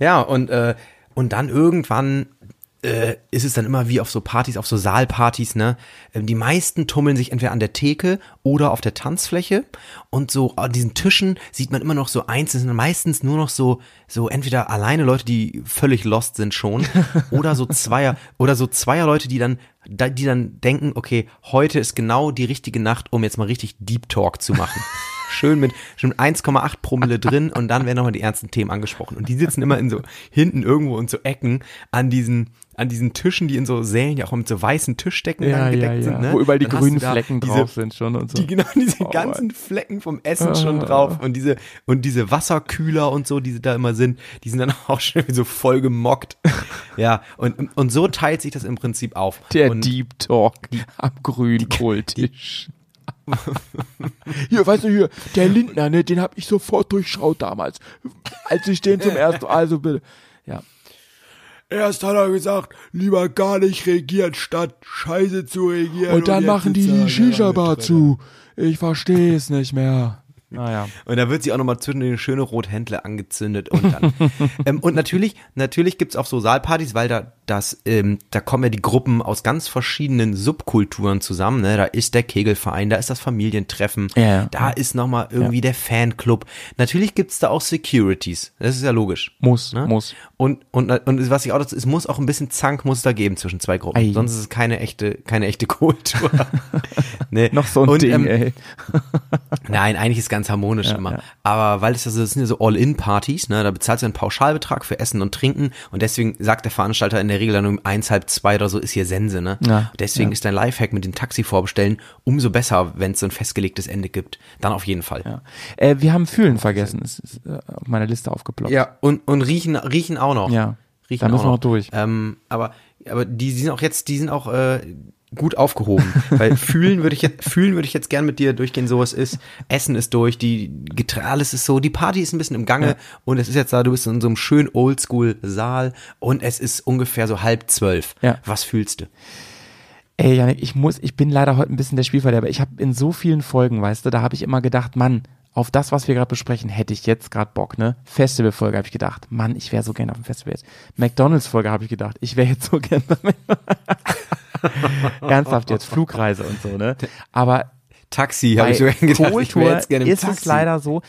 Ja, und, äh, und dann irgendwann äh, ist es dann immer wie auf so Partys, auf so Saalpartys, ne? Ähm, Die meisten tummeln sich entweder an der Theke oder auf der Tanzfläche und so an diesen Tischen sieht man immer noch so einzeln, sind meistens nur noch so, so entweder alleine Leute, die völlig lost sind schon oder so Zweier, oder so Zweier Leute, die dann, da- die dann denken, okay, heute ist genau die richtige Nacht, um jetzt mal richtig Deep Talk zu machen. Schön mit schon 1,8 Promille drin und dann werden nochmal die ernsten Themen angesprochen. Und die sitzen immer in so hinten irgendwo in so Ecken an diesen, an diesen Tischen, die in so Sälen ja auch mit so weißen Tischdecken Ja, dann ja, gedeckt ja. sind. Ne? Wo überall die Dann grünen Flecken diese, drauf sind schon und so. Die genau diese Oh, ganzen. Flecken vom Essen schon Ah. drauf und diese und diese Wasserkühler und so, die da immer sind, die sind dann auch schon so voll gemockt. ja, und und so teilt sich das im Prinzip auf. Der und Deep Talk am Grünkohltisch. Hier, weißt du, hier, der Lindner, ne, den hab ich sofort durchschaut damals. Als ich den zum ersten, also bitte. Ja. Erst hat er gesagt, lieber gar nicht regieren, statt Scheiße zu regieren. Und dann jetzt machen die die Shisha-Bar zu. Ich verstehe es nicht mehr. Naja. Und da wird sie auch nochmal zwischen den schöne Rothändle angezündet und dann. ähm, und natürlich, natürlich gibt's auch so Saalpartys, weil da das, ähm, da kommen ja die Gruppen aus ganz verschiedenen Subkulturen zusammen. Ne? Da ist der Kegelverein, da ist das Familientreffen, Ja, ja. da ist nochmal irgendwie der Fanclub. Natürlich gibt's da auch Securities. Das ist ja logisch. Muss, Ne? muss. Und, und, und was ich auch dazu, es muss auch ein bisschen Zank muss es da geben zwischen zwei Gruppen. Ei. Sonst ist es keine echte, keine echte Kultur. nee. Noch so ein und, Ding, ähm, ey. Nein, eigentlich ist ganz harmonisch Ja, immer. ja. Aber weil es das, das sind ja so All-In-Partys, ne, da bezahlst du einen Pauschalbetrag für Essen und Trinken und deswegen sagt der Veranstalter in der Regel dann um eins, halb zwei oder so ist hier Sense, ne? Ja, deswegen ist dein Lifehack mit dem Taxi vorbestellen umso besser, wenn es so ein festgelegtes Ende gibt. Dann auf jeden Fall. Äh, wir haben Fühlen vergessen. Es ist äh, auf meiner Liste aufgeploppt. Ja, und, und riechen, riechen auch noch. Ja. Riechen Da müssen auch wir noch durch. Ähm, aber, aber die sind auch jetzt, die sind auch äh, gut aufgehoben. Weil fühlen würde ich jetzt, fühlen würde ich jetzt gern mit dir durchgehen, so es ist. Essen ist durch, die Geträ alles ist so, die Party ist ein bisschen im Gange Ja. und es ist jetzt da, du bist in so einem schönen Oldschool-Saal und es ist ungefähr so halb zwölf. Ja. Was fühlst du? Ey, Janik, ich muss, ich bin leider heute ein bisschen der Spielverderber. Ich habe in so vielen Folgen, weißt du, da habe ich immer gedacht, Mann, auf das, was wir gerade besprechen, hätte ich jetzt gerade Bock, ne? Festivalfolge habe ich gedacht, Mann, ich wäre so gerne auf dem Festival jetzt. McDonalds-Folge habe ich gedacht, ich wäre jetzt so gerne Ernsthaft jetzt, Flugreise und so, ne? Aber Taxi, habe ich sogar gedacht. ich Kultur wäre jetzt gerne im ist Taxi. es leider so,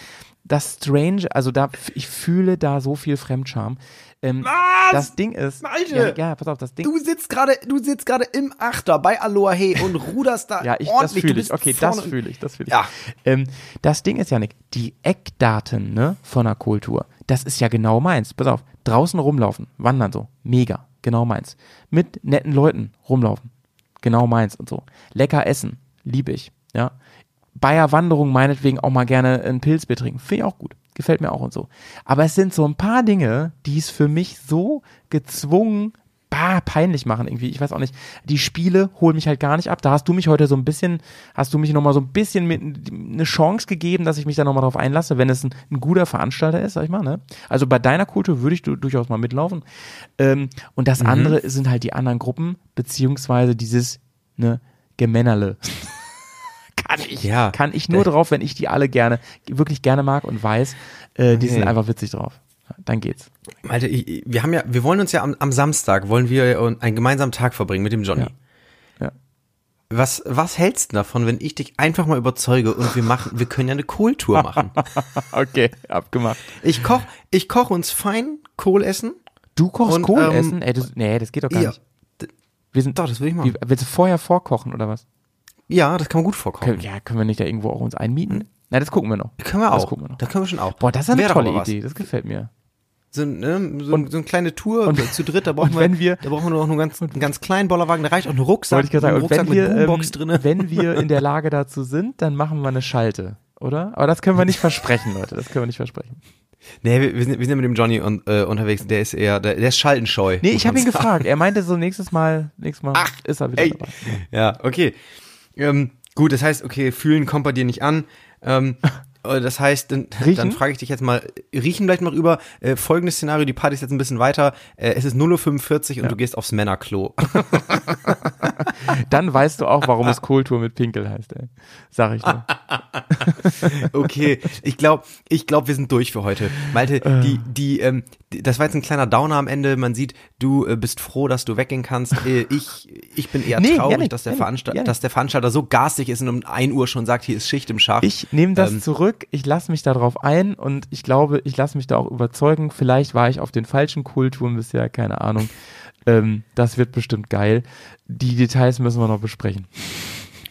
dass Strange, also da, ich fühle da so viel Fremdscham. Ähm, Das Ding ist, Malte! ja, ja, pass auf, das Ding, Du sitzt gerade, du sitzt gerade im Achter bei Aloha Hey und ruderst da Ja, ich, das ordentlich. Du fühle ich. Okay, das fühle ich, das fühle ich. Ja. Ähm, das Ding ist, Janik, die Eckdaten ne, von einer Kultur, das ist ja genau meins. Pass auf, draußen rumlaufen, wandern so, mega, genau meins. Mit netten Leuten rumlaufen, genau meins und so. Lecker essen, liebe ich, ja. Bei der Wanderung meinetwegen auch mal gerne ein Pilzbier trinken, finde ich auch gut. Gefällt mir auch und so. Aber es sind so ein paar Dinge, die es für mich so gezwungen bah, peinlich machen irgendwie. Ich weiß auch nicht. Die Spiele holen mich halt gar nicht ab. Da hast du mich heute so ein bisschen, hast du mich nochmal so ein bisschen mit eine Chance gegeben, dass ich mich da nochmal drauf einlasse, wenn es ein, ein guter Veranstalter ist, sag ich mal. Ne? Also bei deiner Kultur würde ich du, durchaus mal mitlaufen. Ähm, und das andere sind halt die anderen Gruppen, beziehungsweise dieses ne, Gemännerle. kann ich, Ja. kann ich nur drauf, wenn ich die alle gerne, wirklich gerne mag und weiß, äh, die sind Okay. einfach witzig drauf. Dann geht's. Malte, ich- wir haben ja, wir wollen uns ja am, am Samstag, wollen wir einen gemeinsamen Tag verbringen mit dem Johnny. Ja. Ja. Was, was hältst du davon, wenn ich dich einfach mal überzeuge und wir machen, wir können ja eine Kohltour machen? Okay, abgemacht. Ich koch, ich koch uns fein Kohl essen. Du kochst Und, Kohl ähm, essen? Ey, das, nee, das geht doch gar Ja. nicht. Wir sind, Doch, das will ich wie, machen. willst du vorher vorkochen oder was? Ja, das kann man gut vorkochen. Können, ja, können wir nicht da irgendwo auch uns einmieten? Na, das gucken wir noch. Können wir Das auch. gucken wir noch. Da können wir schon auch. Boah, das ist eine Wäre tolle. Idee. Das gefällt mir. So, ne, so, Und- so eine kleine Tour und- zu dritt, da brauchen wir, wenn wir- da brauchen wir noch einen ganz, einen ganz kleinen Bollerwagen, da reicht auch ein Rucksack, ich sagen. ein Und wenn Rucksack wir, mit Boombox ähm, drinne. wenn wir in der Lage dazu sind, dann machen wir eine Schalte, oder? Aber das können wir nicht versprechen, Leute. Das können wir nicht versprechen. Nee, wir, wir, sind, wir sind mit dem Johnny und, äh, unterwegs, der ist eher, der, der ist schaltenscheu. Nee, ich habe ihn gefragt. Er meinte so nächstes Mal, nächstes Mal ist er wieder Ey. dabei. Ja, okay. Ähm, gut, das heißt, okay, fühlen kommt bei dir nicht an. Ähm, Äh, Das heißt, dann, dann frage ich dich jetzt mal, riechen vielleicht noch über äh, folgendes Szenario, die Party ist jetzt ein bisschen weiter, äh, es ist 0.45 Uhr und du gehst aufs Männerklo. Dann weißt du auch, warum es Kultur mit Pinkel heißt, ey. Sag ich dir. Okay, ich glaube, ich glaube, wir sind durch für heute. Malte, Äh. die, die, ähm, die, das war jetzt ein kleiner Downer am Ende. Man sieht, du äh, bist froh, dass du weggehen kannst. Äh, ich, ich bin eher Nee, traurig, Janik, dass, der Janik, Veranstalt, Janik. dass der Veranstalter so garstig ist und um 1 Uhr schon sagt, hier ist Schicht im Schacht. Ich nehme das Ähm, zurück, ich lasse mich darauf ein und ich glaube, ich lasse mich da auch überzeugen. Vielleicht war ich auf den falschen Kulturen bisher, keine Ahnung. Ähm, das wird bestimmt geil. Die Details müssen wir noch besprechen.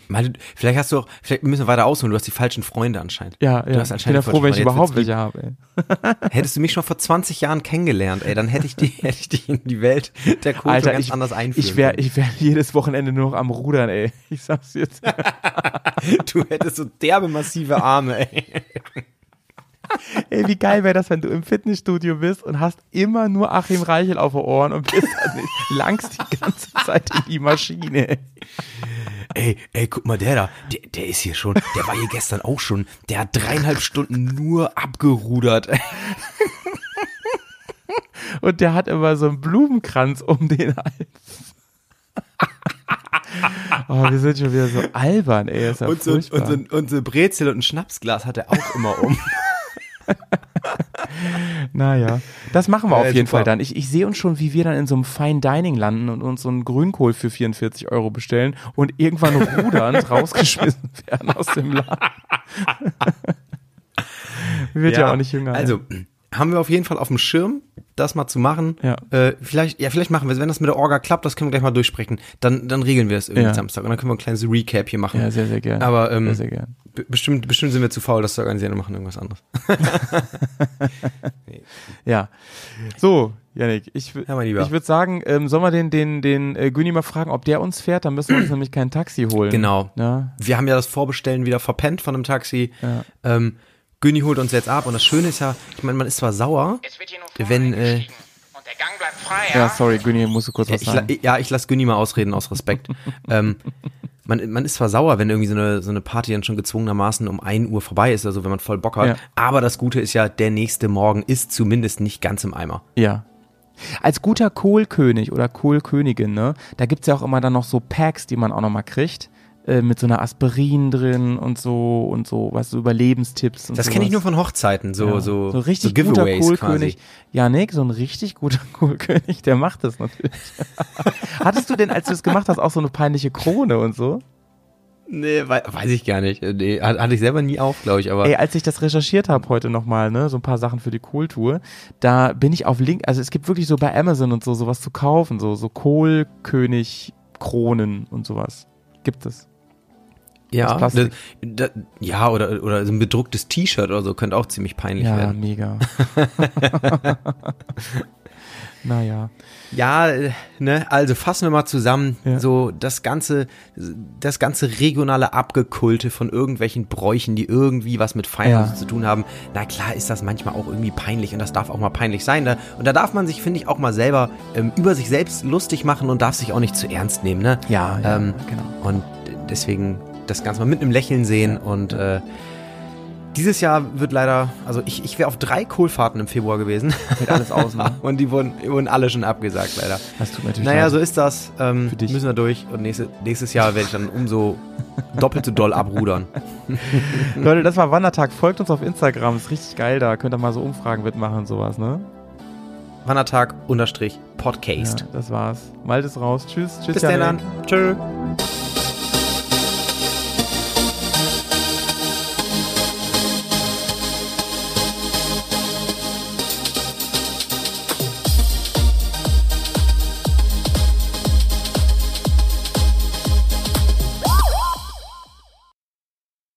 Malte, vielleicht hast du auch, vielleicht müssen wir weiter ausholen, du hast die falschen Freunde anscheinend. Ja, du ja. hast ich bin ja anscheinend froh, wenn ich überhaupt welche habe. Ey. Hättest du mich schon vor 20 Jahren kennengelernt, ey, dann hätte ich, die, hätte ich dich in die Welt der Kultur Alter, ganz ich, anders einführen ich wäre ich wär jedes Wochenende nur noch am Rudern, ey. Ich sag's jetzt. Du hättest so derbe massive Arme, ey. Ey, wie geil wäre das, wenn du im Fitnessstudio bist und hast immer nur Achim Reichel auf den Ohren und bist nicht, langst die ganze Zeit in die Maschine. Ey. Ey, guck mal, der da, der, der ist hier schon, der war hier gestern auch schon, der hat dreieinhalb Stunden nur abgerudert. Und der hat immer so einen Blumenkranz um den Hals. oh, wir sind schon wieder so albern, ey. Ist ja Und so, und, so, und so Brezel und ein Schnapsglas hat er auch immer um. Naja, das machen wir Ja, auf jeden super. Fall dann. Ich, ich sehe uns schon, wie wir dann in so einem Fine Dining landen und uns so einen Grünkohl für 44 Euro bestellen und irgendwann rudernd rausgeschmissen werden aus dem Laden. Wird ja. auch nicht jünger. Also, haben wir auf jeden Fall auf dem Schirm, das mal zu machen. Ja. Äh, vielleicht, ja, vielleicht machen wir es, wenn das mit der Orga klappt, das können wir gleich mal durchsprechen. Dann, dann regeln wir es irgendwie Ja. Samstag und dann können wir ein kleines Recap hier machen. ja, sehr, sehr gerne. Aber ähm, sehr, sehr gern. be- bestimmt, bestimmt sind wir zu faul, das zu organisieren und machen irgendwas anderes. Ja. So, Janik, ich, Ja, ich würde sagen, ähm, sollen wir den, den, den äh, Güni mal fragen, ob der uns fährt? Dann müssen wir uns nämlich kein Taxi holen. Genau. Ja, Wir haben ja das Vorbestellen wieder verpennt von einem Taxi. Ja. Ähm, Günni holt uns jetzt ab und das Schöne ist ja, ich meine, man ist zwar sauer, Jetzt wird hier nur vorne Wenn, äh, eingestiegen. Und der Gang bleibt frei, ja ja? sorry, Güni, musst du kurz was ich, sagen. ja, ich lasse Günni mal ausreden aus Respekt. ähm, man, man ist zwar sauer, wenn irgendwie so eine, so eine Party dann schon gezwungenermaßen um 1 Uhr vorbei ist, also wenn man voll Bock hat. Ja. Aber das Gute ist ja, der nächste Morgen ist zumindest nicht ganz im Eimer. Ja. Als guter Kohlkönig oder Kohlkönigin, ne, da gibt's ja auch immer dann noch so Packs, die man auch noch mal kriegt. Äh, Mit so einer Aspirin drin und so und so, weißt du, Überlebenstipps und Das kenne ich nur von Hochzeiten, so, Ja. so, so richtig so guter Kohlkönig. quasi. Ja, Nick, so ein richtig guter Kohlkönig, der macht das natürlich. Hattest du denn, als du das gemacht hast, auch so eine peinliche Krone und so? Nee, wei weiß ich gar nicht. Äh, Nee, hat- hatte ich selber nie auf, glaube ich, aber. Ey, als ich das recherchiert habe heute nochmal, ne, so ein paar Sachen für die Kohltour, da bin ich auf Link, also es gibt wirklich so bei Amazon und so sowas zu kaufen, so so Kohlkönig Kronen und sowas. Gibt es. Ja, das, das, ja, oder, oder so ein bedrucktes T-Shirt oder so könnte auch ziemlich peinlich Ja, werden. mega. naja. Ja, ne, also fassen wir mal zusammen, Ja. so das ganze, das ganze regionale Abgekulte von irgendwelchen Bräuchen, die irgendwie was mit Feiern Ja. zu tun haben. Na klar ist das manchmal auch irgendwie peinlich und das darf auch mal peinlich sein. Da, und da darf man sich, finde ich, auch mal selber ähm, über sich selbst lustig machen und darf sich auch nicht zu ernst nehmen, ne? Ja, ja, ähm, genau. Und deswegen das Ganze mal mit einem Lächeln sehen und äh, dieses Jahr wird leider, also ich, ich wäre auf drei Kohlfahrten im Februar gewesen. Fällt alles aus, ne? Und die wurden, wurden alle schon abgesagt, leider. Das tut mir natürlich Naja, leid. so ist das. Ähm, Für dich. Müssen wir durch. Und nächste, nächstes Jahr werde ich dann umso doppelt so doll abrudern. Leute, das war Wandertag. Folgt uns auf Instagram, ist richtig geil da. Könnt ihr mal so Umfragen mitmachen und sowas, ne? Wandertag unterstrich Podcast. Ja, das war's. Malte ist raus. Tschüss, tschüss. Bis dann. Tschö.